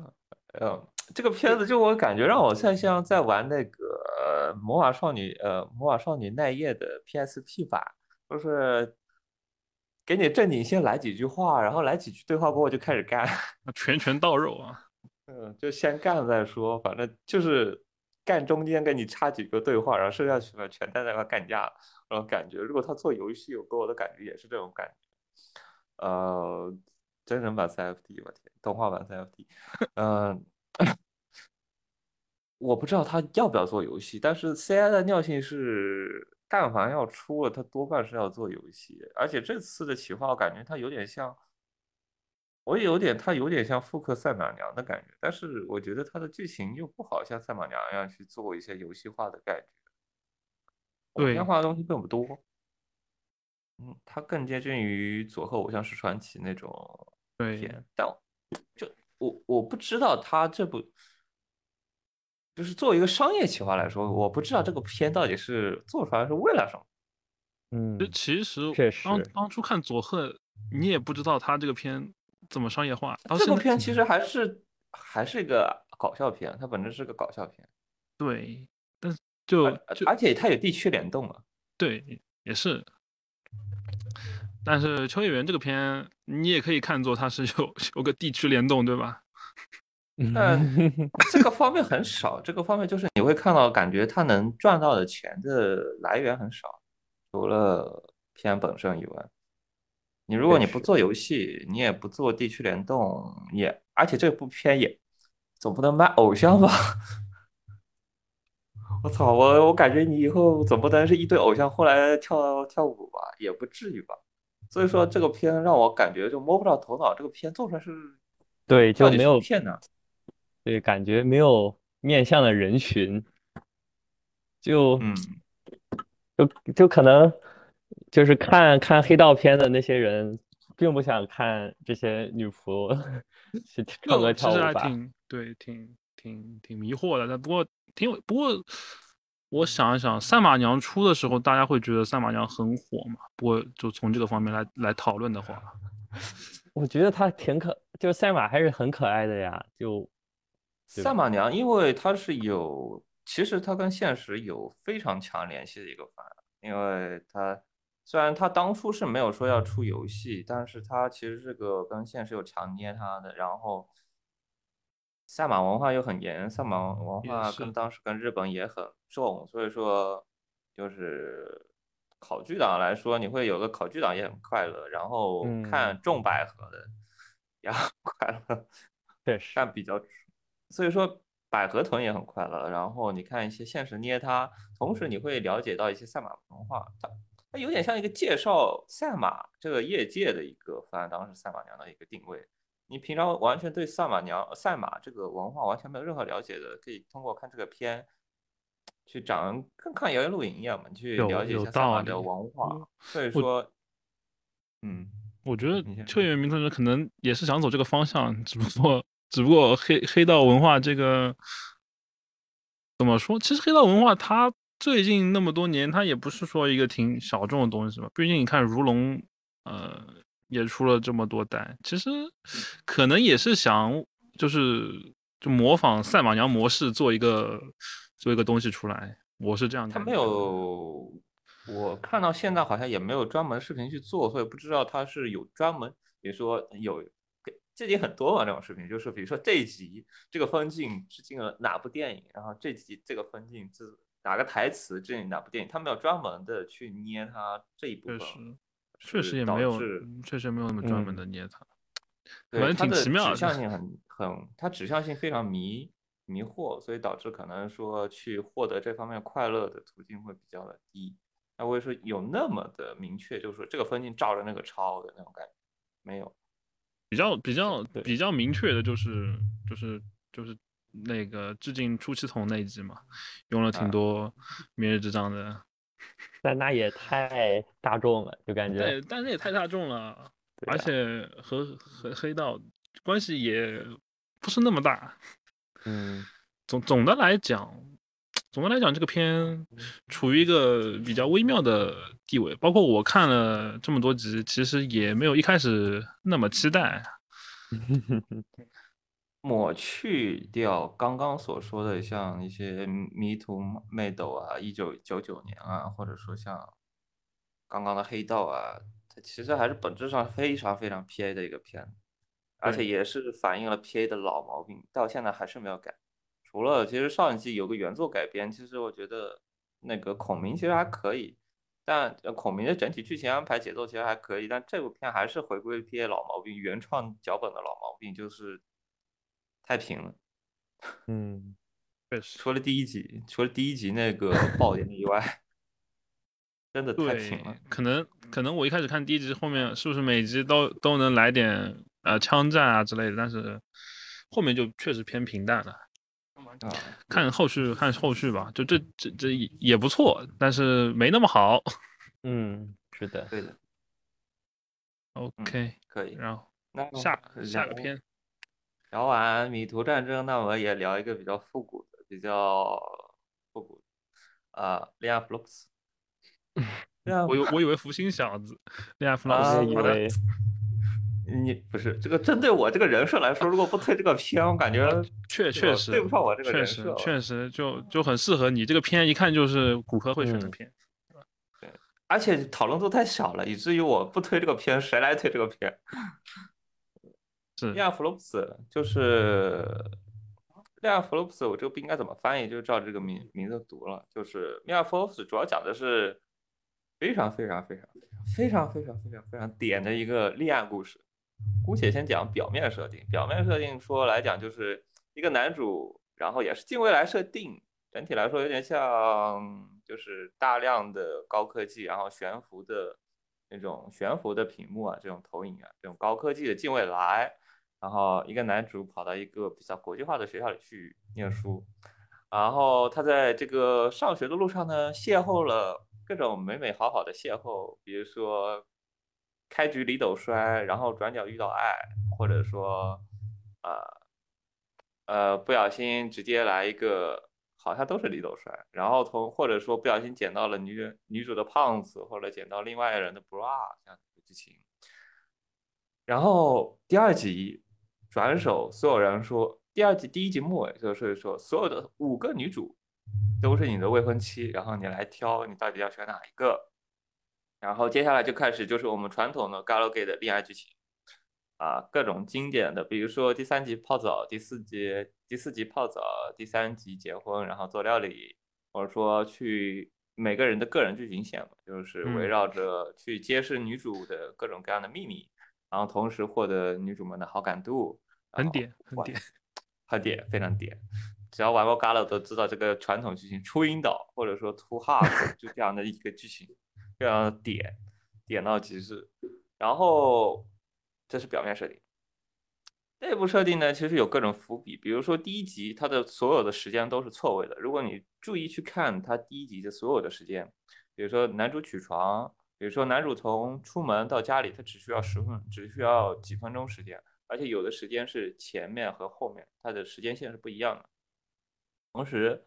嗯，这个片子就我感觉让我在像在玩那个魔法少女呃魔法少女奈叶的 PSP 版，就是。给你正经先来几句话，然后来几句对话过后就开始干，拳拳到肉啊。嗯，就先干再说，反正就是干中间给你插几个对话，然后剩下去了全在那块干架，然后感觉如果他做游戏，我给我的感觉也是这种感觉。呃，真人版 CFD，我天，动画版 CFD，嗯，我不知道他要不要做游戏，但是 CI 的尿性是。但凡要出了，它多半是要做游戏，而且这次的企划，我感觉它有点像，我也有点，它有点像复刻赛马娘的感觉，但是我觉得它的剧情又不好像赛马娘一样去做一些游戏化的感觉，对，变化的东西并不多，嗯，它更接近于佐贺偶像式传奇那种片，但就我我不知道它这部。就是作为一个商业企划来说，我不知道这个片到底是做出来是为了什么。嗯，其实确实，当当初看佐贺，你也不知道他这个片怎么商业化。这部片其实还是还是一个搞笑片，它本质是个搞笑片。对，但是就而且它有地区联动嘛。对，也是。但是秋叶原这个片，你也可以看作它是有 有个地区联动，对吧？但这个方面很少，这个方面就是你会看到，感觉他能赚到的钱的来源很少，除了片本身以外，你如果你不做游戏，你也不做地区联动，也而且这部片也总不能卖偶像吧？我操，我我感觉你以后总不能是一堆偶像后来跳跳舞吧？也不至于吧？所以说这个片让我感觉就摸不着头脑，这个片做出来是对就没有骗呢？对，感觉没有面向的人群，就嗯，就就可能就是看看黑道片的那些人，并不想看这些女仆 去唱歌跳舞吧？对，挺挺挺迷惑的。但不过挺有，不过我想一想，赛马娘出的时候，大家会觉得赛马娘很火嘛？不过就从这个方面来来讨论的话，我觉得她挺可，就赛马还是很可爱的呀，就。赛马娘，因为它是有，其实它跟现实有非常强联系的一个番，因为它虽然它当初是没有说要出游戏，但是它其实这个跟现实有强捏它的。然后赛马文化又很严，赛马文化跟当时跟日本也很重，所以说就是考据党来说，你会有个考据党也很快乐，然后看重百合的也很快乐，确实，但比较。所以说百合豚也很快乐，然后你看一些现实捏它，同时你会了解到一些赛马文化，它它有点像一个介绍赛马这个业界的一个番，当时赛马娘的一个定位，你平常完全对赛马娘、赛马这个文化完全没有任何了解的，可以通过看这个片，去长跟看摇摇录影一样嘛，去了解一下赛马的文化嗯。所以说，嗯，我觉得你先秋叶明村可能也是想走这个方向，只不过只不过黑黑道文化这个怎么说？其实黑道文化它最近那么多年，它也不是说一个挺小众的东西嘛。毕竟你看如龙，呃，也出了这么多代，其实可能也是想就是就模仿赛马娘模式做一个做一个东西出来。我是这样的他没有，我看到现在好像也没有专门视频去做，所以不知道他是有专门，比如说有，最近很多嘛这种视频，就是比如说这一集这个分镜致敬了哪部电影，然后这集这个分镜是哪个台词致敬哪部电影，他们要专门的去捏它这一部确分，实确实也没有确实没有那么专门嗯的捏它。对，它的挺奇妙的指向性 很很，它指向性非常迷迷惑，所以导致可能说去获得这方面快乐的途径会比较的低。那我也说有那么的明确，就是说这个分镜照着那个抄的那种感觉，没有。比较比较比较明确的就是就是就是那个致敬出气筒那一集嘛，用了挺啊。多明日之章的，但那也太大众了，就感觉对，但是也太大众了，而且和和黑道关系也不是那么大。嗯。总总的来讲，总的来讲，这个片处于一个比较微妙的地位。包括我看了这么多集，其实也没有一开始那么期待。抹去掉刚刚所说的，像一些迷途妹斗啊，一九九九年啊，或者说像刚刚的黑道啊，它其实还是本质上非常非常 PA 的一个片，而且也是反映了 PA 的老毛病，到现在还是没有改。除了其实上一季有个原作改编，其实我觉得那个孔明其实还可以，但呃孔明的整体剧情安排节奏其实还可以，但这部片还是回归 PA 老毛病，原创脚本的老毛病，就是太平了。嗯，确实，除了第一集，除了第一集那个爆点以外，真的太平了。，可能可能我一开始看第一集，后面是不是每集都都能来点呃枪战啊之类的，但是后面就确实偏平淡了。啊，看后续看后续吧，就这这这也也不错，但是没那么好。嗯，是的，对的，OK，可以。然后那下下个片，聊完米图战争，那我们也聊一个比较复古的，比较复古的啊，恋爱 Flux。我以我以为福星小子，恋爱弗啊朗斯，好的我以为你不是这个针对我这个人设来说，如果不推这个片，我感觉确确实对不上我这个确实人设。确实就就很适合你这个片，一看就是骨科会选的嗯对。而且讨论度太小了，以至于我不推这个片，谁来推这个片？是利亚弗洛普斯就是利亚弗洛普斯，我这个不应该怎么翻译，就照这个名名字读了。就是利亚弗洛普斯主要讲的是非常非常非常非常非常非常非常点的一个立案故事。姑且先讲表面设定，表面设定说来讲就是一个男主，然后也是近未来设定，整体来说有点像就是大量的高科技，然后悬浮的那种悬浮的屏幕啊，这种投影啊，这种高科技的近未来。然后一个男主跑到一个比较国际化的学校里去念书，然后他在这个上学的路上呢，邂逅了各种美美好好的邂逅，比如说开局里斗摔，然后转角遇到爱，或者说呃，呃不小心直接来一个，好像都是里斗摔，然后从或者说不小心捡到了女女主的胖子，或者捡到另外人的 bra 这样的剧情。然后第二集转手，所有人说，第二集第一集末尾就是说，所有的五个女主都是你的未婚妻，然后你来挑你到底要选哪一个。然后接下来就开始就是我们传统的 Galgame 的恋爱剧情啊，各种经典的，比如说第三集泡澡，第四集第四集泡澡，第三集结婚，然后做料理，或者说去每个人的个人剧情线嘛，就是围嗯绕着去揭示女主的各种各样的秘密。然后同时获得女主们的好感度，很点很玩点，很点，非常点。只要玩过 Galo 都知道这个传统剧情初音岛或者说 Too Hard 就这样的一个剧情，非常的点，点到极致。然后这是表面设定，内部设定呢，其实有各种伏笔，比如说第一集它的所有的时间都是错位的。如果你注意去看它第一集的所有的时间，比如说男主起床，比如说男主从出门到家里，他只需要十分，只需要几分钟时间，而且有的时间是前面和后面，它的时间线是不一样的。同时，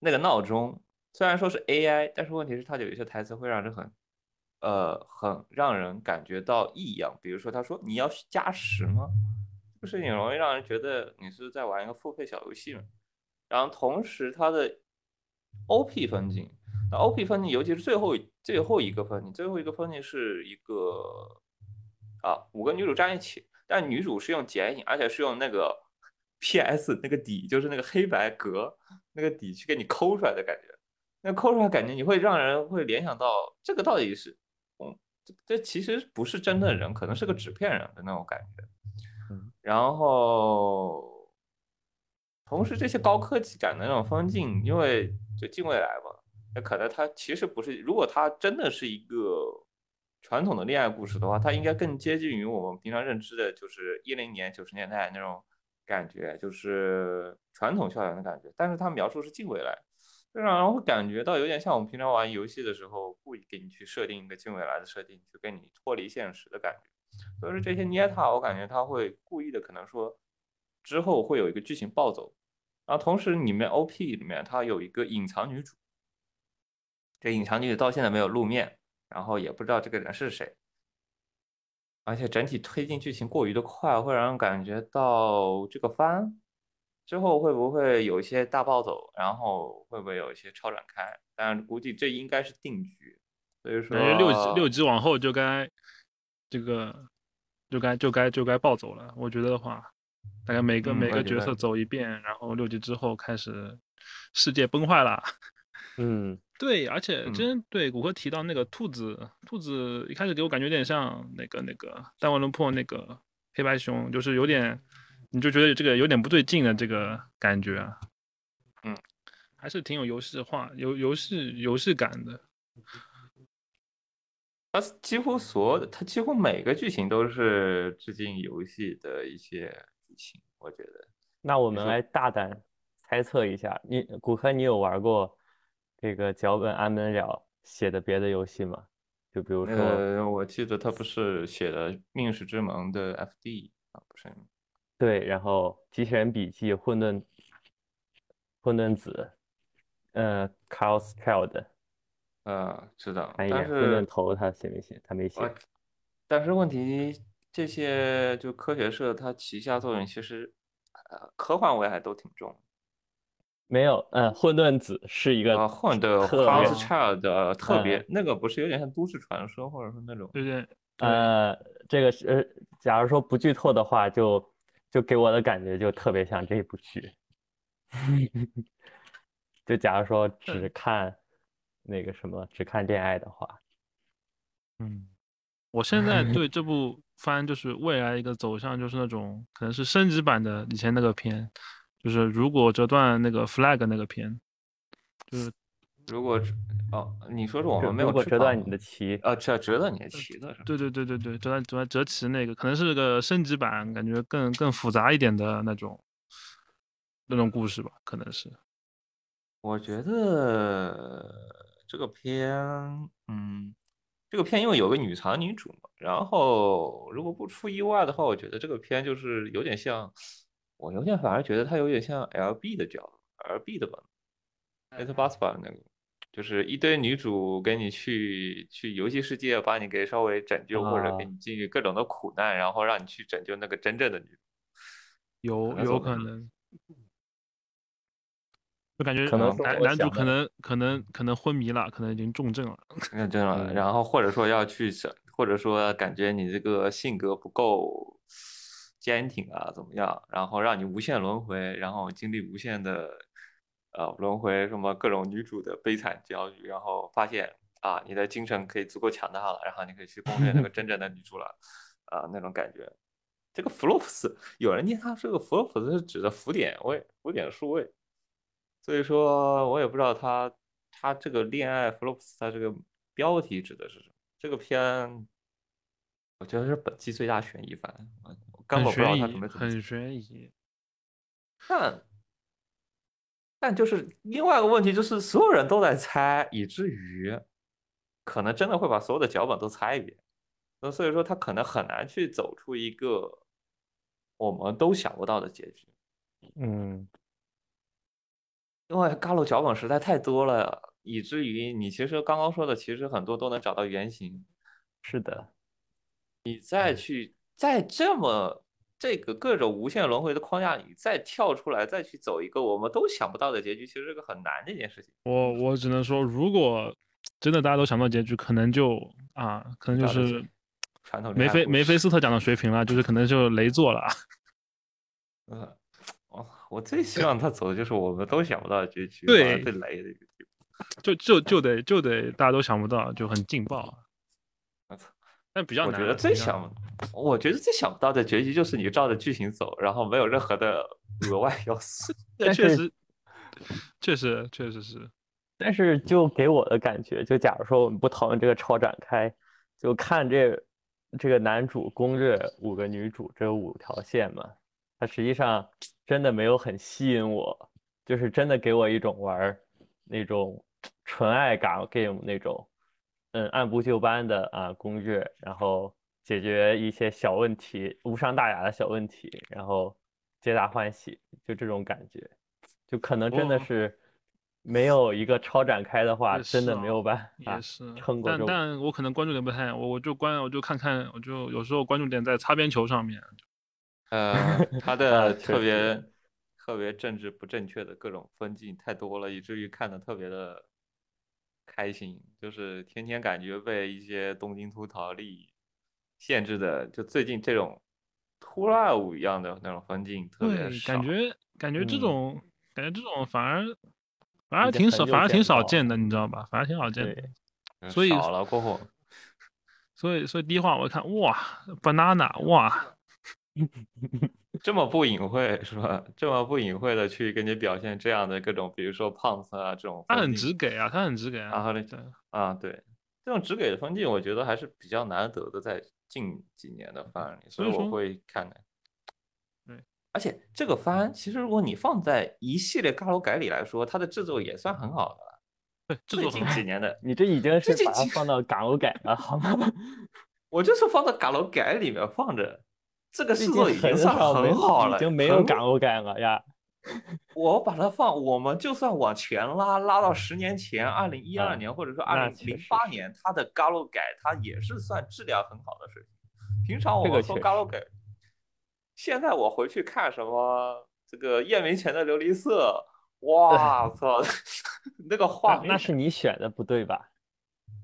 那个闹钟虽然说是 AI，但是问题是它有一些台词会让人很，呃，很让人感觉到异样。比如说他说你要加时吗？这个事情容易让人觉得你是在玩一个付费小游戏嘛。然后同时它的 OP 分镜，那 OP 分镜尤其是最后最后一个分镜，最后一个分镜是一个啊五个女主站一起，但女主是用剪影，而且是用那个。P.S. 那个底就是那个黑白格那个底去给你抠出来的感觉，那抠出来感觉你会让人会联想到这个到底是，嗯，这这其实不是真的人，可能是个纸片人的那种感觉。嗯，然后同时这些高科技感的那种风景，因为就近未来嘛，那可能它其实不是，如果它真的是一个传统的恋爱故事的话，它应该更接近于我们平常认知的，就是一零年九十年代那种。感觉就是传统校园的感觉，但是它描述是近未来，就让人会感觉到有点像我们平常玩游戏的时候，故意给你去设定一个近未来的设定，去跟你脱离现实的感觉。所以说这些捏他，我感觉他会故意的，可能说之后会有一个剧情暴走，然后同时里面 OP 里面它有一个隐藏女主，这隐藏女主到现在没有露面，然后也不知道这个人是谁。而且整体推进剧情过于的快，会让人感觉到这个番之后会不会有一些大暴走，然后会不会有一些超展开？但估计这应该是定局，所以说六级六级往后就该这个就该就该就该暴走了。我觉得的话，大概每个每个角色走一遍，然后六级之后开始世界崩坏了。嗯。对，而且真对谷歌提到那个兔子，兔子一开始给我感觉有点像那个那个弹丸论破那个黑白熊，就是有点，你就觉得这个有点不对劲的这个感觉，啊嗯，还是挺有游戏化、游游戏游戏感的。它几乎所有的，它几乎每个剧情都是致敬游戏的一些剧情，我觉得。那我们来大胆猜测一下，你谷歌，你有玩过？这个脚本安门了写的别的游戏吗？就比如说，呃，我记得他不是写的《命使之盟》的 FD 啊，不是？对，然后《机器人笔记》、混沌、混沌子，呃，Chaos Child，呃，知道。但是混沌头他写没写？他没写。但是问题，这些就科学社它旗下作品其实，呃，科幻味还都挺重。没有，嗯，混沌子是一个混沌 House Child 特别那个不是有点像都市传说或者说那种，对对，呃，这个是，假如说不剧透的话，就就给我的感觉就特别像这部剧，就假如说 只看那个什么，只看恋爱的话，嗯，我现在对这部 番就是未来一个走向就是那种可能是升级版的以前那个片。就是如果折断那个 flag 那个片，就是如果哦，你说是我们没有折断你的旗啊，折折断你的旗的是吧？对对对对对，折断折断折旗那个可能是个升级版，感觉更更复杂一点的那种那种故事吧，可能是。我觉得这个片，嗯，这个片因为有个女藏女主嘛，然后如果不出意外的话，我觉得这个片就是有点像。我有点反而觉得它有点像 L B 的角，L B 的吧，It b u s b 那个，就是一堆女主跟你去去游戏世界，把你给稍微拯救，或者给你经历各种的苦难，然后让你去拯救那个真正的女主。有有可能，就感觉可能男男主可能可能可能昏迷了，可能已经重症了，重症了，然后或者说要去，或者说感觉你这个性格不够。坚挺啊，怎么样？然后让你无限轮回，然后经历无限的呃轮回，什么各种女主的悲惨遭遇，然后发现啊，你的精神可以足够强大了，然后你可以去攻略那个 真正的女主了，啊，那种感觉。这个弗洛普斯，有人念他这个弗洛普斯是指的浮点位，浮点数位，所以说我也不知道他他这个恋爱弗洛普斯他这个标题指的是什么。这个片我觉得是本季最大悬疑番。根本不知道他怎么很悬疑。但但就是另外一个问题，就是所有人都在猜，以至于可能真的会把所有的脚本都猜一遍。那所以说，他可能很难去走出一个我们都想不到的结局，嗯，因为嘎鲁脚本实在太多了，以至于你其实刚刚说的，其实很多都能找到原型。是的，你再去再这么这个各种无限轮回的框架里再跳出来，再去走一个我们都想不到的结局，其实是个很难的一件事情。我我只能说，如果真的大家都想不到结局，可能就啊，可能就是传统梅菲梅菲斯特讲的水平了，就是可能就雷做了。嗯，我我最希望他走的就是我们都想不到的结局，对最雷的一个地方。就就就得就得大家都想不到，就很劲爆。但比较我觉得最想，我觉得最想不到的结局就是你照着剧情走，然后没有任何的额外要素。但确实，确实确实是。但是就给我的感觉，就假如说我们不讨论这个超展开，就看这这个男主攻略五个女主这五条线嘛，它实际上真的没有很吸引我，就是真的给我一种玩那种纯爱感 game 那种，嗯，按部就班的啊攻略，然后解决一些小问题，无伤大雅的小问题，然后皆大欢喜，就这种感觉，就可能真的是。没有一个超展开的话，也真的没有办法也是，但撑过这。但我可能关注点不太，我我就关我就看看，我就有时候关注点在擦边球上面。呃，他 啊的特别实特别政治不正确的各种分镜太多了，以至于看的特别的开心，就是天天感觉被一些东京秃桃利限制的，就最近这种突然舞一样的那种风景特别对，少。感觉感觉这嗯种、感觉这种反而反而挺少，反而挺少见的，你知道吧？反而挺少见的。所以少了过后，所以所以第一话我一看，哇，banana，哇，这么不隐晦是吧？这么不隐晦的去给你表现这样的各种，比如说胖子啊这种他很直给啊，他很直给啊。然后呢对，啊，对，这种直给的分镜，我觉得还是比较难得的，在近几年的番里，所以我会看的。对，而且这个番其实如果你放在一系列嘎楼改里来说，它的制作也算很好的了。对，制最近几。年的，你这已经是这这把它放到港欧改了，好吗？我就是放到嘎楼改里面放着，这个这制作已经很算很好了，已经没有很港欧改了呀。我把它放，我们就算往前拉，拉到十年前，二零一二嗯年或者说那二零零八年，它的嘎鲁改它也是算质量很好的水平。平常我这个们说嘎鲁改，现在我回去看什么这个夜明前的琉璃色，哇 操，那个画那是你选的不对吧？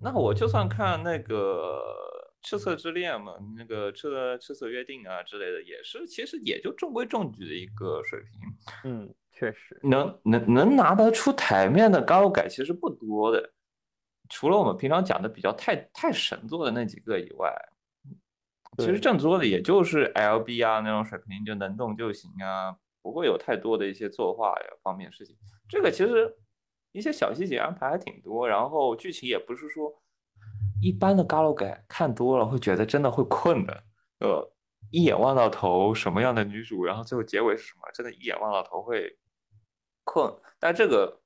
那我就算看那个《赤色之恋》嘛，那个赤色赤色约定啊之类的，也是其实也就中规中矩的一个水平。嗯，确实。能能能拿得出台面的高改其实不多的，除了我们平常讲的比较太太神作的那几个以外，其实正作的也就是 LB 啊那种水平，就能动就行啊，不会有太多的一些作画呀方面的事情。这个其实一些小细节安排还挺多，然后剧情也不是说一般的高改看多了会觉得真的会困的，呃，一眼望到头什么样的女主，然后最后结尾是什么，真的一眼望到头会困。但这个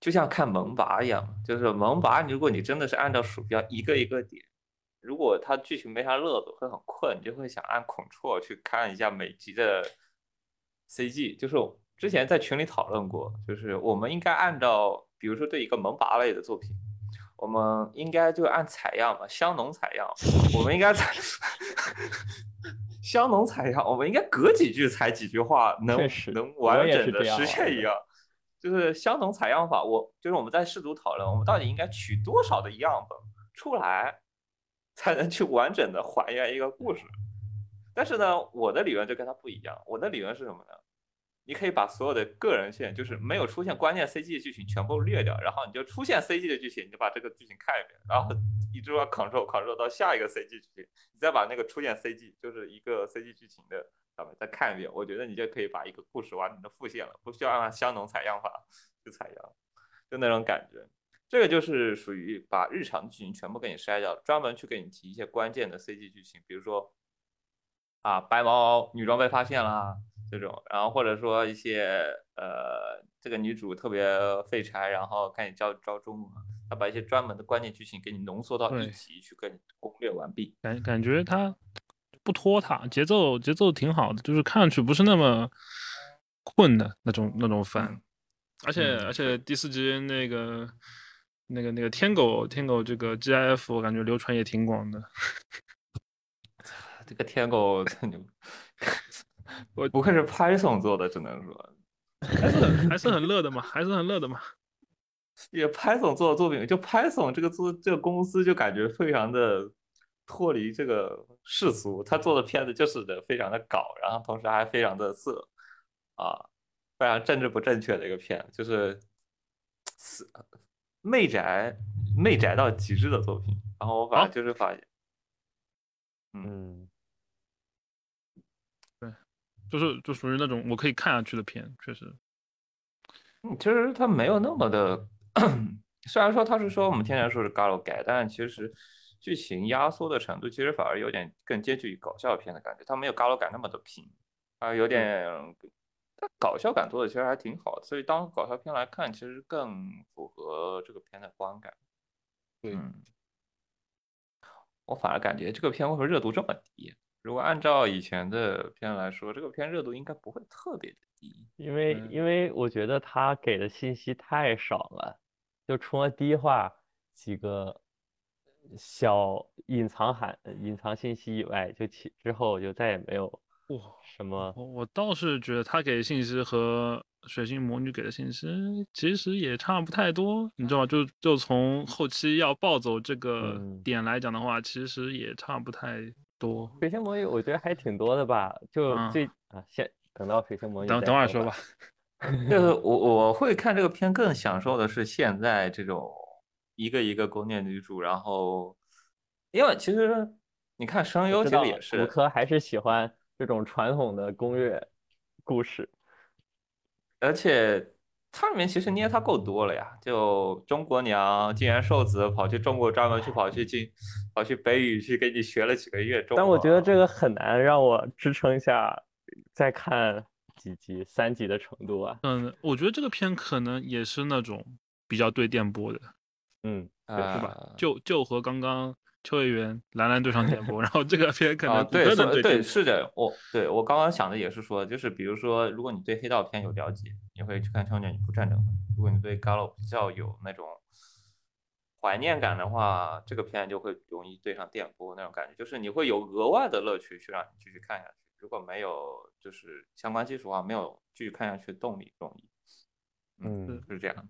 就像看萌娃一样，就是萌娃，如果你真的是按照鼠标一个一个点，如果它剧情没啥乐子，会很困，你就会想按 Ctrl 去看一下每集的 CG。就是之前在群里讨论过，就是我们应该按照，比如说对一个萌娃类的作品。我们应该就按采样嘛，香农采样，我们应该采 香农采样，我们应该隔几句采几句话，能能完整的实现一样。就是相同采样法，我就是我们在试图讨论，我们到底应该取多少的样本出来，才能去完整的还原一个故事。但是呢，我的理论就跟他不一样，我的理论是什么呢？你可以把所有的个人线，就是没有出现关键 CG 的剧情全部略掉，然后你就出现 CG 的剧情，你就把这个剧情看一遍，然后一直要 Ctrl Ctrl 到下一个 CG 剧情，你再把那个出现 CG 就是一个 CG 剧情的上面再看一遍，我觉得你就可以把一个故事完整的复现了，不需要按香农采样法去采样，就那种感觉。这个就是属于把日常剧情全部给你筛掉，专门去给你提一些关键的 CG 剧情，比如说啊白毛女装被发现啦这种，然后或者说一些呃这个女主特别废柴，然后赶紧招招中嘛，他把一些专门的关键剧情给你浓缩到一对。集去跟你攻略完毕。感感觉他不拖沓，节奏节奏挺好的，就是看上去不是那么困的那种那种番，而且、嗯。而且第四集那个那个那个天狗天狗这个 GIF 我感觉流传也挺广的，这个天狗真牛，我不愧是 Python 做的，只能说，还是很还是很乐的嘛，还是很乐的嘛。也 Python 做的作品，就 Python 这个做这个公司就感觉非常的脱离这个世俗，他做的片子就是的非常的搞，然后同时还非常的色啊，非常政治不正确的一个片，就是死媚宅媚宅到极致的作品。然后我反正就是发现，嗯，就是就属于那种我可以看下去的片，确实。嗯，其实它没有那么的，虽然说它是说我们天天说是 Galo 改，但其实剧情压缩的程度其实反而有点更接近于搞笑片的感觉，它没有 Galo 改那么的平，啊，有点，它搞笑感做的其实还挺好的，所以当搞笑片来看，其实更符合这个片的观感。对嗯，我反而感觉这个片为什么热度这么低？如果按照以前的片来说，这个片热度应该不会特别的低。因为嗯因为我觉得他给的信息太少了，就除了第一话几个小隐藏含隐藏信息以外，就其之后就再也没有哇，什么我我倒是觉得他给的信息和水星魔女给的信息其实也差不太多，你知道吗？就就从后期要暴走这个嗯点来讲的话，其实也差不太多。水星魔女，我觉得还挺多的吧，就嗯最啊先等到水星魔女等等会儿说吧吧。就是我我会看这个片，更享受的是现在这种一个一个宫殿女主，然后因为其实你看声优其实也是，科还是喜欢这种传统的攻略故事，而且它里面其实捏它够多了呀，就中国娘金元寿子跑去中国专门去跑去进跑去北语去给你学了几个月中文，但我觉得这个很难让我支撑下再看几集三集的程度啊。嗯，我觉得这个片可能也是那种比较对电波的，嗯，是吧啊？就就和刚刚秋叶原兰兰对上电波，然后这个片可啊，能骨对，对，对是的，我对我刚刚想的也是说，就是比如说，如果你对黑道片有了解，你会去看《超年女仆战争》；如果你对 Gallo 比较有那种怀念感的话，这个片就会容易对上电波那种感觉，就是你会有额外的乐趣去让你继续看下去。如果没有就是相关基础的话，没有继续看下去的动力容易，嗯是这样。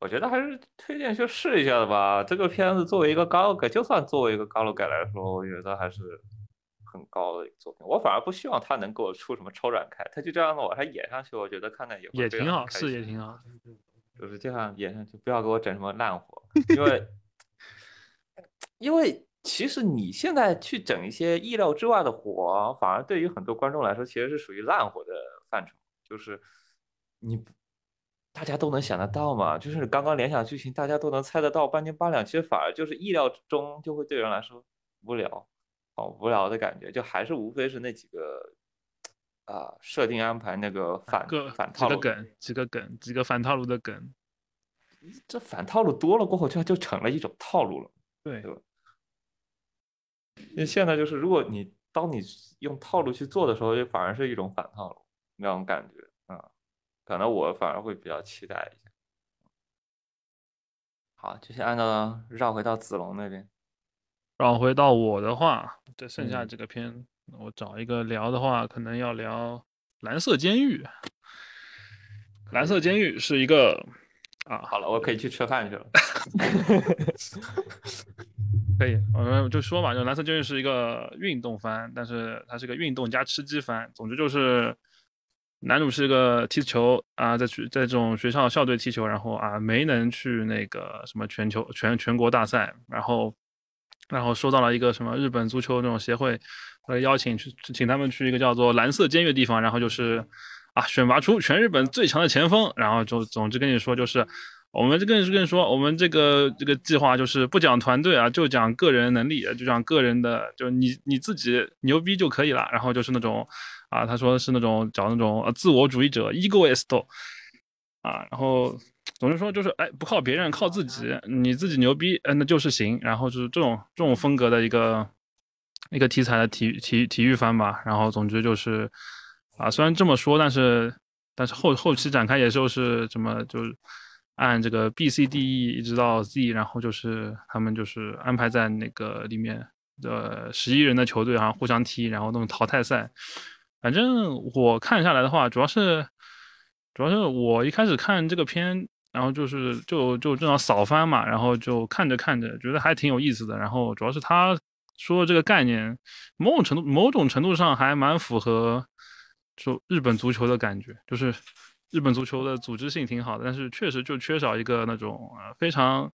我觉得还是推荐去试一下的吧。这个片子作为一个高改，就算作为一个高楼改来说，我觉得还是很高的一个作品。我反而不希望他能给我出什么超展开，他就这样的往上演上去，我觉得看看也也挺好，是常开心也挺好。就是这样演上去，不要给我整什么烂活，因为因为其实你现在去整一些意料之外的活，反而对于很多观众来说，其实是属于烂活的范畴，就是你不大家都能想得到嘛，就是刚刚联想剧情，大家都能猜得到半斤八两，其实反而就是意料之中，就会对人来说无聊，好无聊的感觉，就还是无非是那几个啊设定安排那个反个反套路。梗，几个梗，几个反套路的梗。这反套路多了过后，就就成了一种套路了。对对吧那现在就是，如果你当你用套路去做的时候，就反而是一种反套路那种感觉啊、可能我反而会比较期待一下。好，就先按照绕回到子龙那边。绕回到我的话，这剩下嗯这个片，我找一个聊的话，可能要聊《蓝色监狱》。《蓝色监狱》是一个啊，好了，我可以去吃饭去了。可以，我们就说嘛，就《蓝色监狱》是一个运动番，但是它是个运动加吃鸡番。总之就是，男主是个踢球啊，在学在这种学校校队踢球，然后啊没能去那个什么全球全全国大赛，然后然后收到了一个什么日本足球那种协会呃邀请去请他们去一个叫做蓝色监狱的地方，然后就是啊选拔出全日本最强的前锋，然后就总之跟你说就是我们这更是跟说，我们这个这个计划就是不讲团队啊，就讲个人能力，就讲个人的，就你你自己牛逼就可以了。然后就是那种啊，他说是那种找那种呃自我主义者 egoist 啊，然后总之说就是哎，不靠别人，靠自己，你自己牛逼，嗯，那就是行。然后就是这种这种风格的一个一个题材的体体体育番吧。然后总之就是啊，虽然这么说，但是但是后后期展开也就是什么就是。按这个 B、C、D、E 一直到 Z，然后就是他们就是安排在那个里面的十一人的球队啊，互相踢，然后那种淘汰赛。反正我看下来的话，主要是主要是我一开始看这个片，然后就是就就正好扫翻嘛，然后就看着看着觉得还挺有意思的。然后主要是他说的这个概念，某种程度某种程度上还蛮符合就日本足球的感觉，就是。日本足球的组织性挺好的，但是确实就缺少一个那种呃非常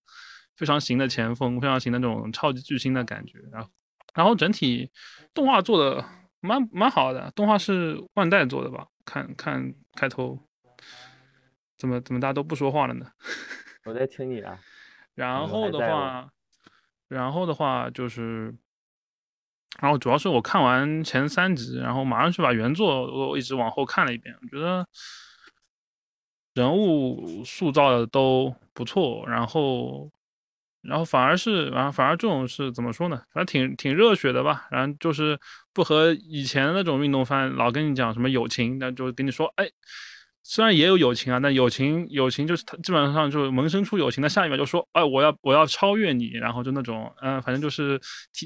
非常行的前锋，非常行的那种超级巨星的感觉。然后，然后整体动画做的蛮蛮好的，动画是万代做的吧？看看开头，怎么怎么大家都不说话了呢？我在听你啊。然后的话，然后的话就是，然后主要是我看完前三集，然后马上去把原作我一直往后看了一遍，我觉得。人物塑造的都不错，然后，然后反而是，然后反而这种是怎么说呢？反正挺挺热血的吧。然后就是不和以前那种运动番老跟你讲什么友情，那就跟你说，哎，虽然也有友情啊，但友情友情就是他基本上就萌生出友情的下一秒就说，哎，我要我要超越你，然后就那种，嗯，反正就是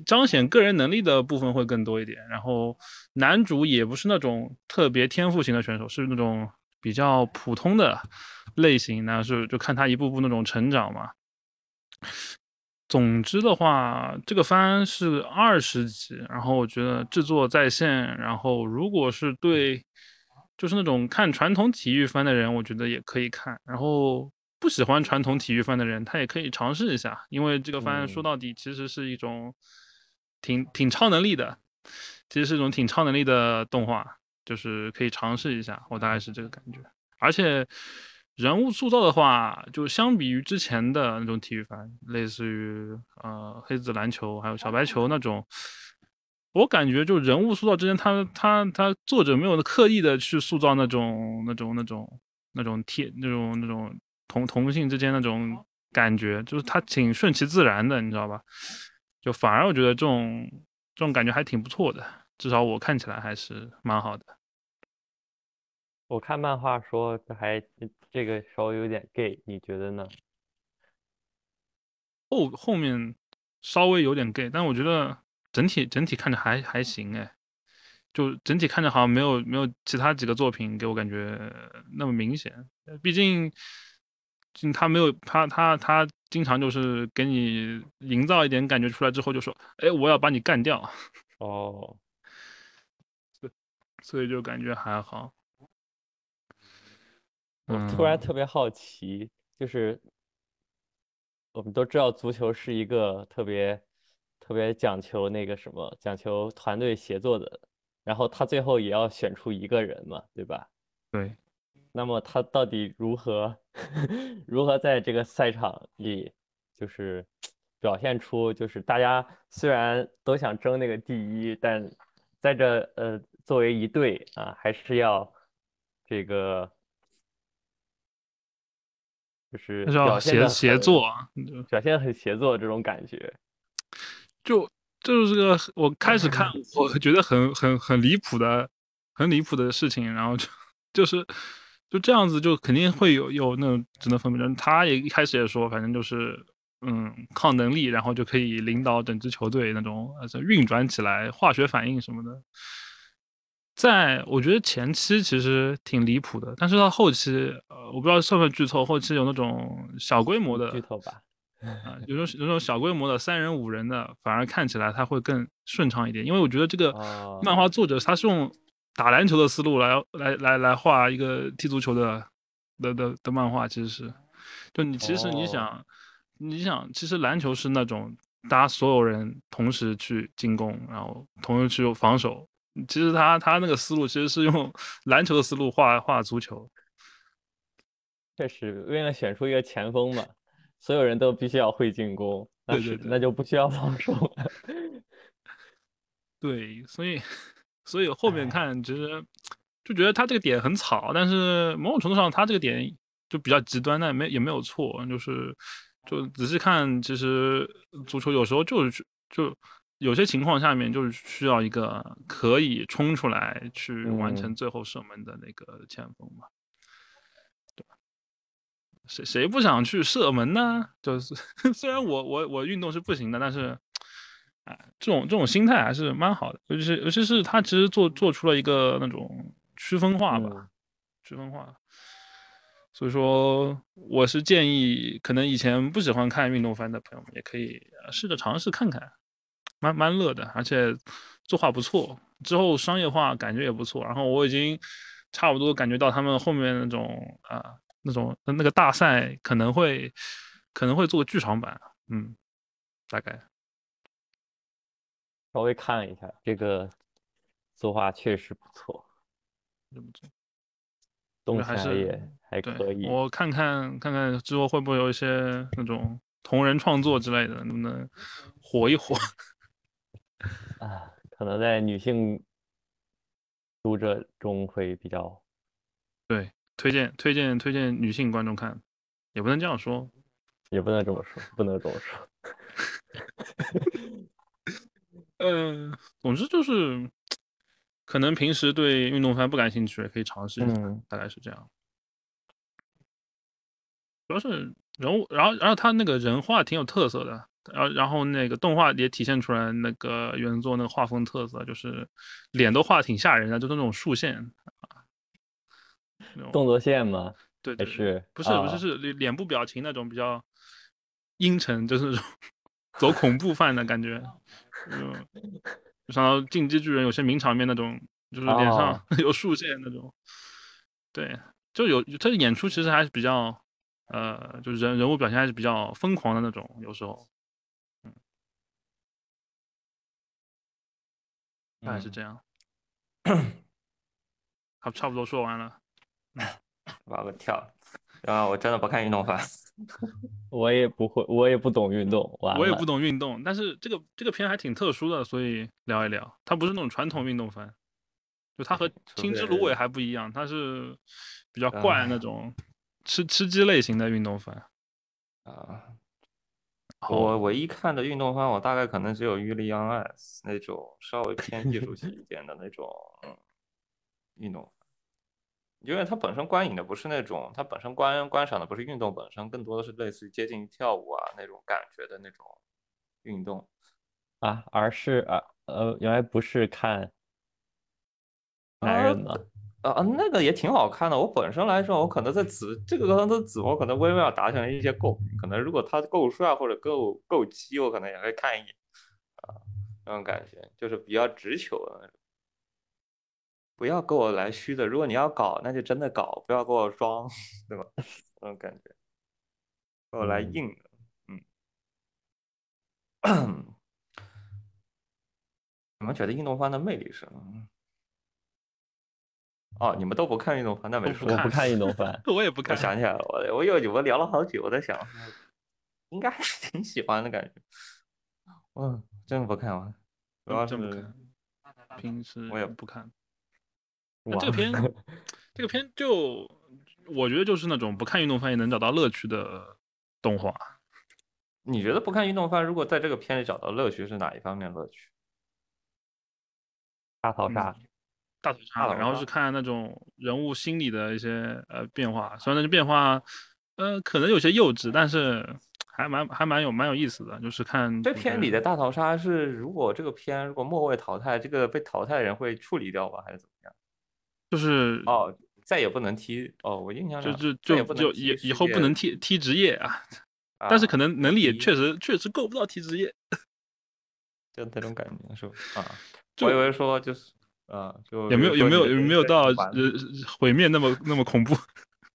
彰显个人能力的部分会更多一点。然后男主也不是那种特别天赋型的选手，是那种。比较普通的类型，那是就看他一步步那种成长嘛。总之的话，这个番是二十集，然后我觉得制作在线，然后如果是对就是那种看传统体育番的人，我觉得也可以看。然后不喜欢传统体育番的人，他也可以尝试一下，因为这个番说到底其实是一种挺挺超能力的，其实是一种挺超能力的动画。就是可以尝试一下，我大概是这个感觉。而且人物塑造的话，就相比于之前的那种体育番，类似于呃黑子篮球还有小白球那种，我感觉就人物塑造之间，他他他作者没有刻意的去塑造那种那种那种那种贴那种那种同同性之间那种感觉，就是他挺顺其自然的，你知道吧？就反而我觉得这种这种感觉还挺不错的，至少我看起来还是蛮好的。我看漫画说这还这个稍微有点 gay，你觉得呢？后后面稍微有点 gay，但我觉得整体整体看着还还行哎，就整体看着好像没有没有其他几个作品给我感觉那么明显。毕竟，他没有他他他经常就是给你营造一点感觉出来之后就说，哎，我要把你干掉。哦，所以就感觉还好。我突然特别好奇，就是我们都知道足球是一个特别特别讲求那个什么，讲求团队协作的，然后他最后也要选出一个人嘛，对吧？对。那么他到底如何 如何在这个赛场里，就是表现出，就是大家虽然都想争那个第一，但在这呃作为一队啊，还是要这个。就是表现协协作，表现很协作这种感觉，就就是个我开始看，我觉得很很很离谱的，很离谱的事情，然后就就是就这样子，就肯定会有有那种只能分辨。他也一开始也说，反正就是嗯靠能力，然后就可以领导整支球队那种，运转起来，化学反应什么的。在我觉得前期其实挺离谱的，但是到后期，呃，我不知道算不算剧透，后期有那种小规模的剧透吧，啊，有种有种小规模的三人五人的，反而看起来它会更顺畅一点，因为我觉得这个漫画作者他是用打篮球的思路来来来来画一个踢足球的的的的漫画，其实是，就你其实你想你想，其实篮球是那种大家所有人同时去进攻，然后同时去防守。其实他他那个思路其实是用 篮球的思路画画足球，确实，为了选出一个前锋嘛，所有人都必须要会进攻，那是对对对那。就不需要防守了。对，所以所以后面哎看其实就觉得他这个点很草，但是某种程度上他这个点就比较极端，但也没也没有错，就是就仔细看，其实足球有时候就是就有些情况下面就是需要一个可以冲出来去完成嗯最后射门的那个前锋嘛，对吧？谁谁不想去射门呢？就是 虽然我我我运动是不行的，但是。哎，这种这种心态还是蛮好的，尤其是尤其是他其实做做出了一个那种区分化吧，嗯区分化。所以说，我是建议，可能以前不喜欢看运动番的朋友们，也可以呃试着尝试看看，蛮蛮乐的，而且作画不错，之后商业化感觉也不错。然后我已经差不多感觉到他们后面那种啊、那种那个大赛可能会可能会做个剧场版，嗯，大概。稍微看了一下，这个作画确实不错，真不错。动起来还是也还可以。我看看看看之后会不会有一些那种同人创作之类的，能不能火一火？啊，可能在女性读者中会比较对，推荐推荐推荐女性观众看，也不能这样说。也不能这么说，不能这么说。嗯、总之就是，可能平时对运动番不感兴趣，也可以尝试一下，嗯大概是这样。主要是人物，然后然后他那个人画挺有特色的，然后然后那个动画也体现出来那个原作那个画风特色，就是脸都画挺吓人的，就是那种竖线啊，动作线吗？对是不是不啊是是脸脸部表情那种比较阴沉，就是那种 走恐怖范的感觉，嗯，就想到进击巨人有些名场面那种，就是脸上哦。有竖线那种，对，就有他的演出其实还是比较，呃，就是人人物表现还是比较疯狂的那种，有时候，大概是嗯这样，好差不多说完了。挖个跳。啊，我真的不看运动番。我也不会，我也不懂运动，我也不懂运动，但是这个这个片还挺特殊的，所以聊一聊。它不是那种传统运动番，就它和 《青之芦苇》还不一样，它是比较怪那啊种吃吃鸡类型的运动番。啊，我唯一看的运动番，我大概可能只有《玉立 on Ice》那种稍微偏艺术性一点的那种嗯运动，因为它本身观影的不是那种，它本身观观赏的不是运动本身，更多的是类似于接近于跳舞啊那种感觉的那种运动。啊，而是啊呃，原来不是看男人吗？啊啊，那个也挺好看的。我本身来说，我可能在紫这个可能在紫我可能微妙达成一些共鸣。可能如果他够帅或者够够鸡，我可能也会看一眼啊，那种感觉就是比较直球的那种。不要跟我来虚的，如果你要搞，那就真的搞，不要跟我装，对吧？那种感觉，给我来硬的，嗯。你们觉得运动番的魅力是什么？哦，你们都不看运动番，那没说。都不看我不看运动 番，我也不看我看，想起来了，我我有我们聊了好久，我在想，应该还是 挺喜欢的感觉。嗯，真的不看完，主要是真不看，平时我也不看。那这个片，这个片就我觉得就是那种不看运动番也能找到乐趣的动画。你觉得不看运动番，如果在这个片里找到乐趣是哪一方面乐趣？大逃杀，大逃杀，了然后是看那种人物心理的一些呃变化，虽然那些变化，呃，可能有些幼稚，但是还蛮还蛮有蛮有意思的，就是看这片里的大逃杀是，如果这个片如果末位淘汰，这个被淘汰的人会处理掉吧？还是怎么样？就是哦，再也不能踢哦，我印象就就就就以以后不能踢踢职业啊，但是可能能力也确实确实够不到踢职业，就那种感觉是吧？啊，就我以为说就是啊，就也没有也没有也没有到呃毁灭那么那么恐怖。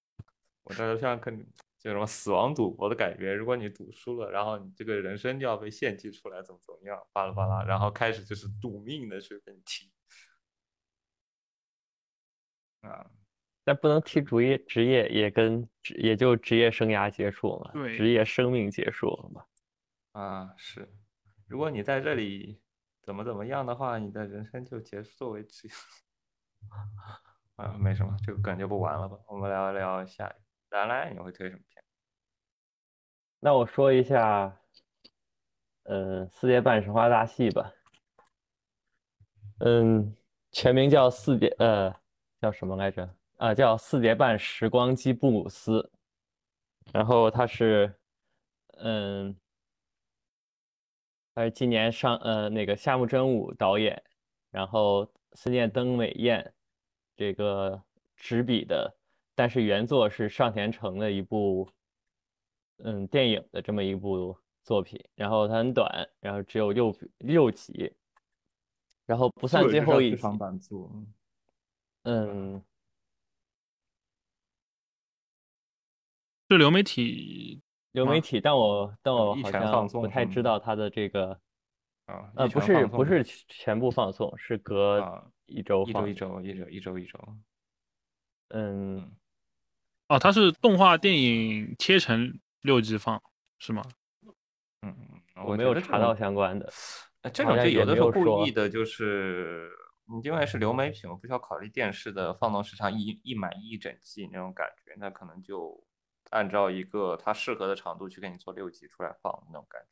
我这像跟就什么死亡赌博的感觉，如果你赌输了，然后你这个人生就要被献祭出来，怎么怎么样，巴拉巴拉，然后开始就是赌命的去跟你踢啊。但不能提职业，职业也跟职也就职业生涯结束了嘛，对职业生命结束了嘛。啊，是，如果你在这里怎么怎么样的话，你的人生就结束为止。啊，没什么，这个梗就不玩了吧。我们聊一聊下一个。来来，你会推什么片？那我说一下，呃，四叠半神话大戏吧。嗯，全名叫四叠，呃，叫什么来着？啊，叫四叠半时光机布鲁斯。然后它是，嗯，他是今年上，呃，那个夏目真武导演，然后思念登美彦这个执笔的，但是原作是上田诚的一部。嗯，电影的这么一部作品，然后它很短，然后只有六六集，然后不算最后一集。长版作。嗯，是流媒体，流媒体，但我但我好像放送不太知道它的这个，啊，呃，不是拳放送不是全部放送，是隔啊一周放一周一。周一周一周一周。嗯，哦，它是动画电影切成六集放，是吗？嗯嗯，我没觉得这有查到相关的。呃这好像也种就有的时候故意的，就是你因为是流媒体，我不需要考虑电视的放送时长一一买一整季那种感觉，那可能就按照一个它适合的长度去给你做六集出来放那种感觉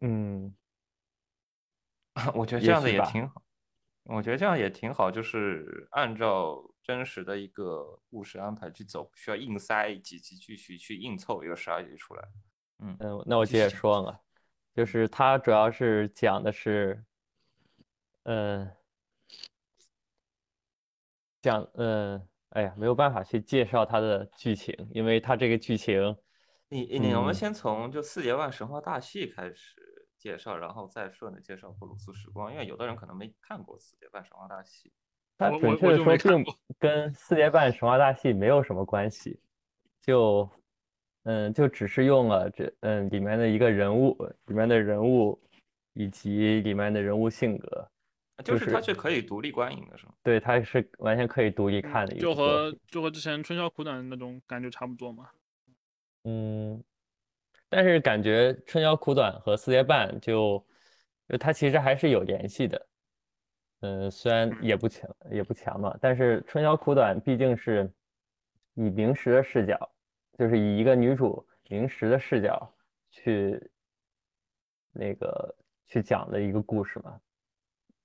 嗯，我觉得这样的也挺好，我觉得这样也挺好，就是按照真实的一个故事安排去走，不需要硬塞几集继续去硬凑一个十二集出来。嗯嗯，那我接着说了，就是它主要是讲的是，嗯，讲，嗯，哎呀，没有办法去介绍它的剧情，因为它这个剧情，你你我们嗯先从就四节半神话大戏开始介绍，然后再顺着介绍布鲁斯时光，因为有的人可能没看过四节半神话大戏。它我准确的说跟四节半神话大戏没有什么关系，就，嗯，就只是用了这，嗯，里面的一个人物，里面的人物以及里面的人物性格，就是它就是是可以独立观影的，是吗？对，它是完全可以独立看的一就和。就和之前春宵苦短那种感觉差不多嘛。嗯，但是感觉春宵苦短和四月半就，就它其实还是有联系的。嗯，虽然也不强，也不强嘛，但是春宵苦短毕竟是以明石的视角，就是以一个女主明石的视角去那个去讲的一个故事嘛。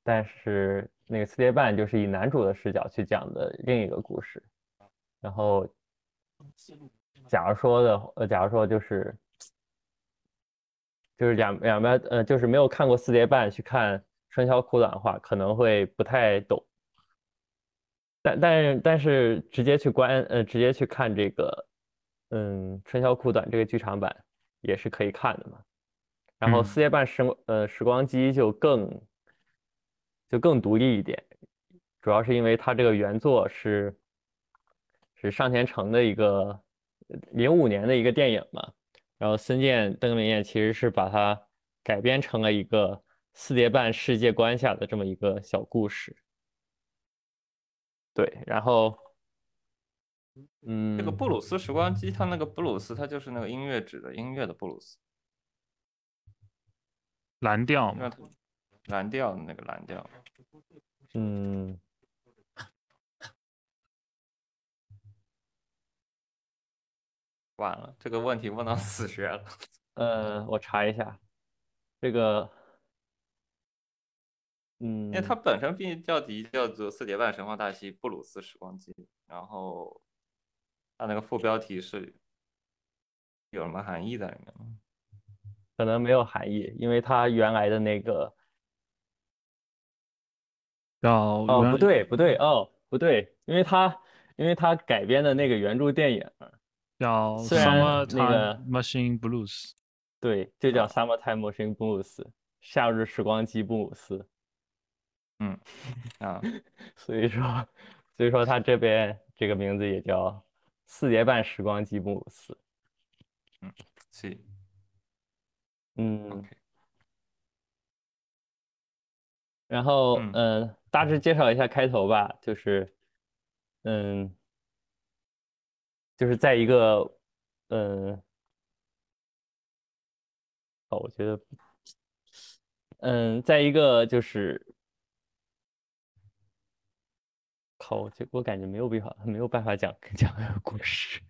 但是那个四叠半就是以男主的视角去讲的另一个故事。然后，假如说的，呃，假如说就是就是两两边，呃，就是没有看过四叠半去看春宵苦短的话，可能会不太懂。但但是但是直接去观，呃，直接去看这个，嗯，春宵苦短这个剧场版也是可以看的嘛。然后嗯四叠半时呃时光机就更就更独立一点，主要是因为它这个原作是是上田诚的一个零五年的一个电影嘛，然后森见登明彦其实是把它改编成了一个四叠半世界观下的这么一个小故事。对，然后嗯，这个。布鲁斯时光机，它那个布鲁斯，它就是那个音乐指的音乐的布鲁斯，蓝调蓝调的那个蓝调。嗯，完了，这个问题问到死穴了。呃，我查一下这个，嗯，因为它本身并叫题叫做《四叠半神话大戏布鲁斯时光机》，然后它那个副标题是有什么含义在里面吗？可能没有含义，因为它原来的那个，叫哦，原不对，不对，哦，不对，因为它因为它改编的那个原著电影，叫虽然 Summer 那个 Time Machine Blues。对，就叫啊《Summertime Machine Blues》，夏日时光机布鲁斯。嗯，啊，所以说，所以说它这边这个名字也叫四节半时光机布鲁斯。是嗯，OK，然后嗯大致介绍一下开头吧，就是嗯，就是在一个，嗯，哦，我觉得，嗯，在一个就是，靠，我觉我感觉没有必要，没有办法讲 讲这个故事。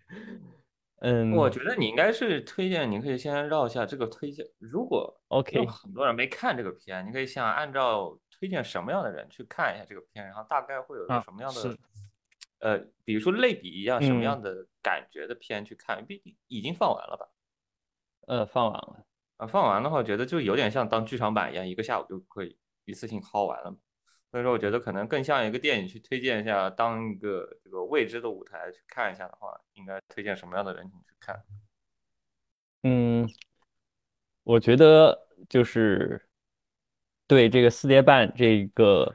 嗯，我觉得你应该是推荐，你可以先绕一下这个推荐。如果 OK 很多人没看这个片，你可以想按照推荐什么样的人去看一下这个片，然后大概会有一个啊什么样的，是呃，比如说类比一样什么嗯样的感觉的片去看，毕竟已经放完了吧？呃，放完了。啊，放完的话，我觉得就有点像当剧场版一样，一个下午就可以一次性薅完了嘛。所以说，我觉得可能更像一个电影去推荐一下，当一个这个未知的舞台去看一下的话，应该推荐什么样的人群去看？嗯，我觉得就是对这个四叠半这个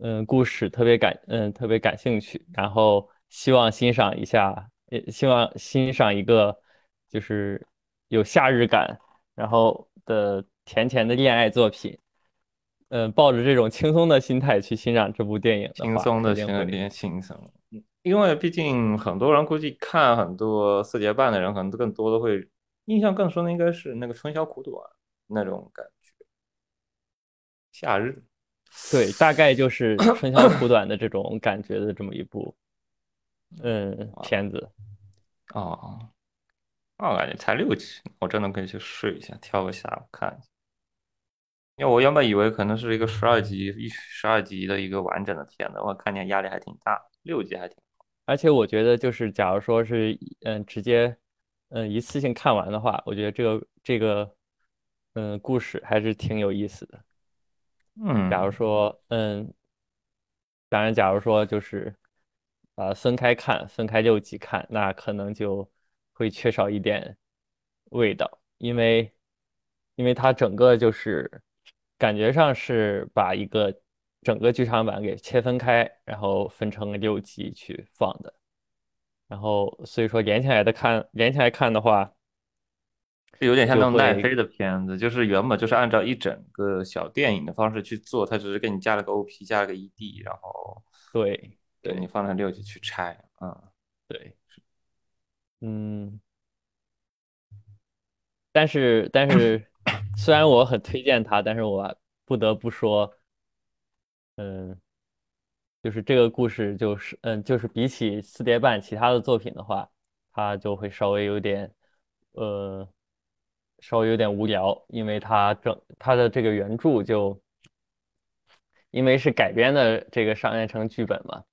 嗯故事特别感嗯特别感兴趣，然后希望欣赏一下，也希望欣赏一个就是有夏日感，然后的甜甜的恋爱作品。嗯，抱着这种轻松的心态去欣赏这部电影轻，松的肯定会有点轻松，嗯因为毕竟很多人估计看很多四节半的人，可能更多的会印象更深的应该是那个春宵苦短那种感觉，夏日。对，大概就是 春宵苦短的这种感觉的这么一部嗯片子。哦，那我感觉才六集，我真的可以去试一下，挑个下午看一下。因为我原本以为可能是一个十二集一十二集的一个完整的片子，我看见压力还挺大，六集还挺。而且我觉得，就是假如说是嗯直接嗯一次性看完的话，我觉得这个这个嗯故事还是挺有意思的。嗯，假如说嗯，当然假如说就是呃分开看，分开六集看，那可能就会缺少一点味道，因为因为它整个就是感觉上是把一个整个剧场版给切分开，然后分成六集去放的。然后所以说连起来的看，连起来看的话，就有点像那种奈飞的片子，就是原本就是按照一整个小电影的方式去做，它只是给你加了个 OP，加了个 ED，然后对对你放在六集去拆，嗯，对，嗯，但是但是 虽然我很推荐它，但是我不得不说，嗯，就是这个故事就是嗯，就是比起四叠半其他的作品的话，它就会稍微有点呃，稍微有点无聊，因为它整它的这个原著就因为是改编的这个商业成剧本嘛。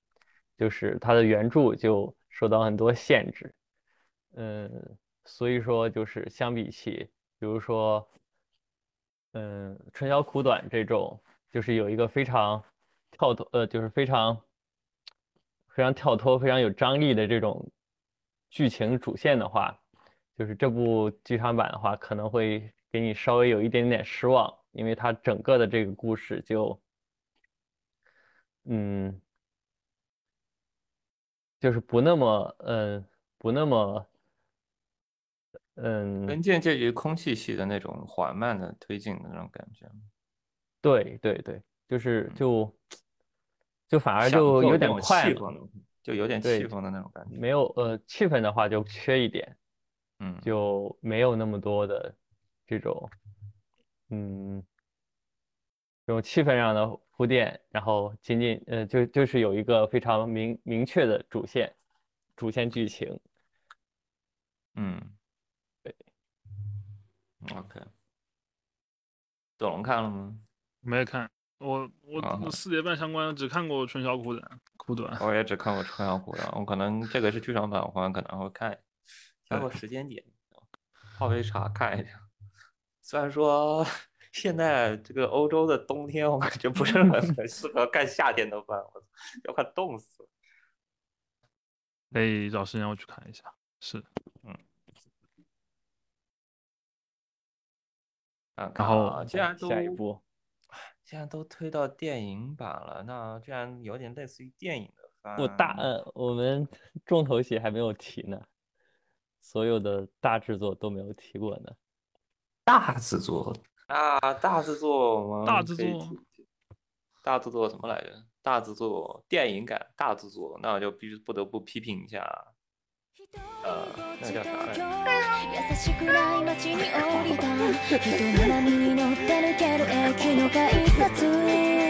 就是它的原著就受到很多限制，嗯，所以说就是相比起，比如说，嗯，《春宵苦短》这种，就是有一个非常跳脱，呃，就是非常非常跳脱、非常有张力的这种剧情主线的话，就是这部剧场版的话，可能会给你稍微有一点点失望，因为它整个的这个故事就，嗯。就是不那么，嗯，不那么，嗯，更介介于空气系的那种缓慢的推进的那种感觉，对对对，就是嗯就就反而就有点快了，就有点气氛的那种感觉，没有呃气氛的话就缺一点，嗯，就没有那么多的这种，嗯，这种气氛上的铺垫，然后仅仅呃就就是有一个非常明明确的主线，主线剧情，嗯，对，OK，斗龙看了吗？没看。我我啊我四点半相关只看过《春宵苦短》苦短。我也只看过《春宵苦短》，我可能这个是剧场版，我可能会看，挑个时间点，泡杯茶看一下。虽然说现在这个欧洲的冬天，我感觉不是很很 适合干夏天的饭，我要快冻死了。可以找时间我去看一下。是，啊，然后啊既然都下一步，既然都推到电影版了，那既然有点类似于电影的番，不大呃，我们重头戏还没有提呢，所有的大制作都没有提过呢。大制作啊，大制作我们大制作大制作什么来着？大制作电影感大制作，那我就必须不得不批评一下呃，那叫啥来着？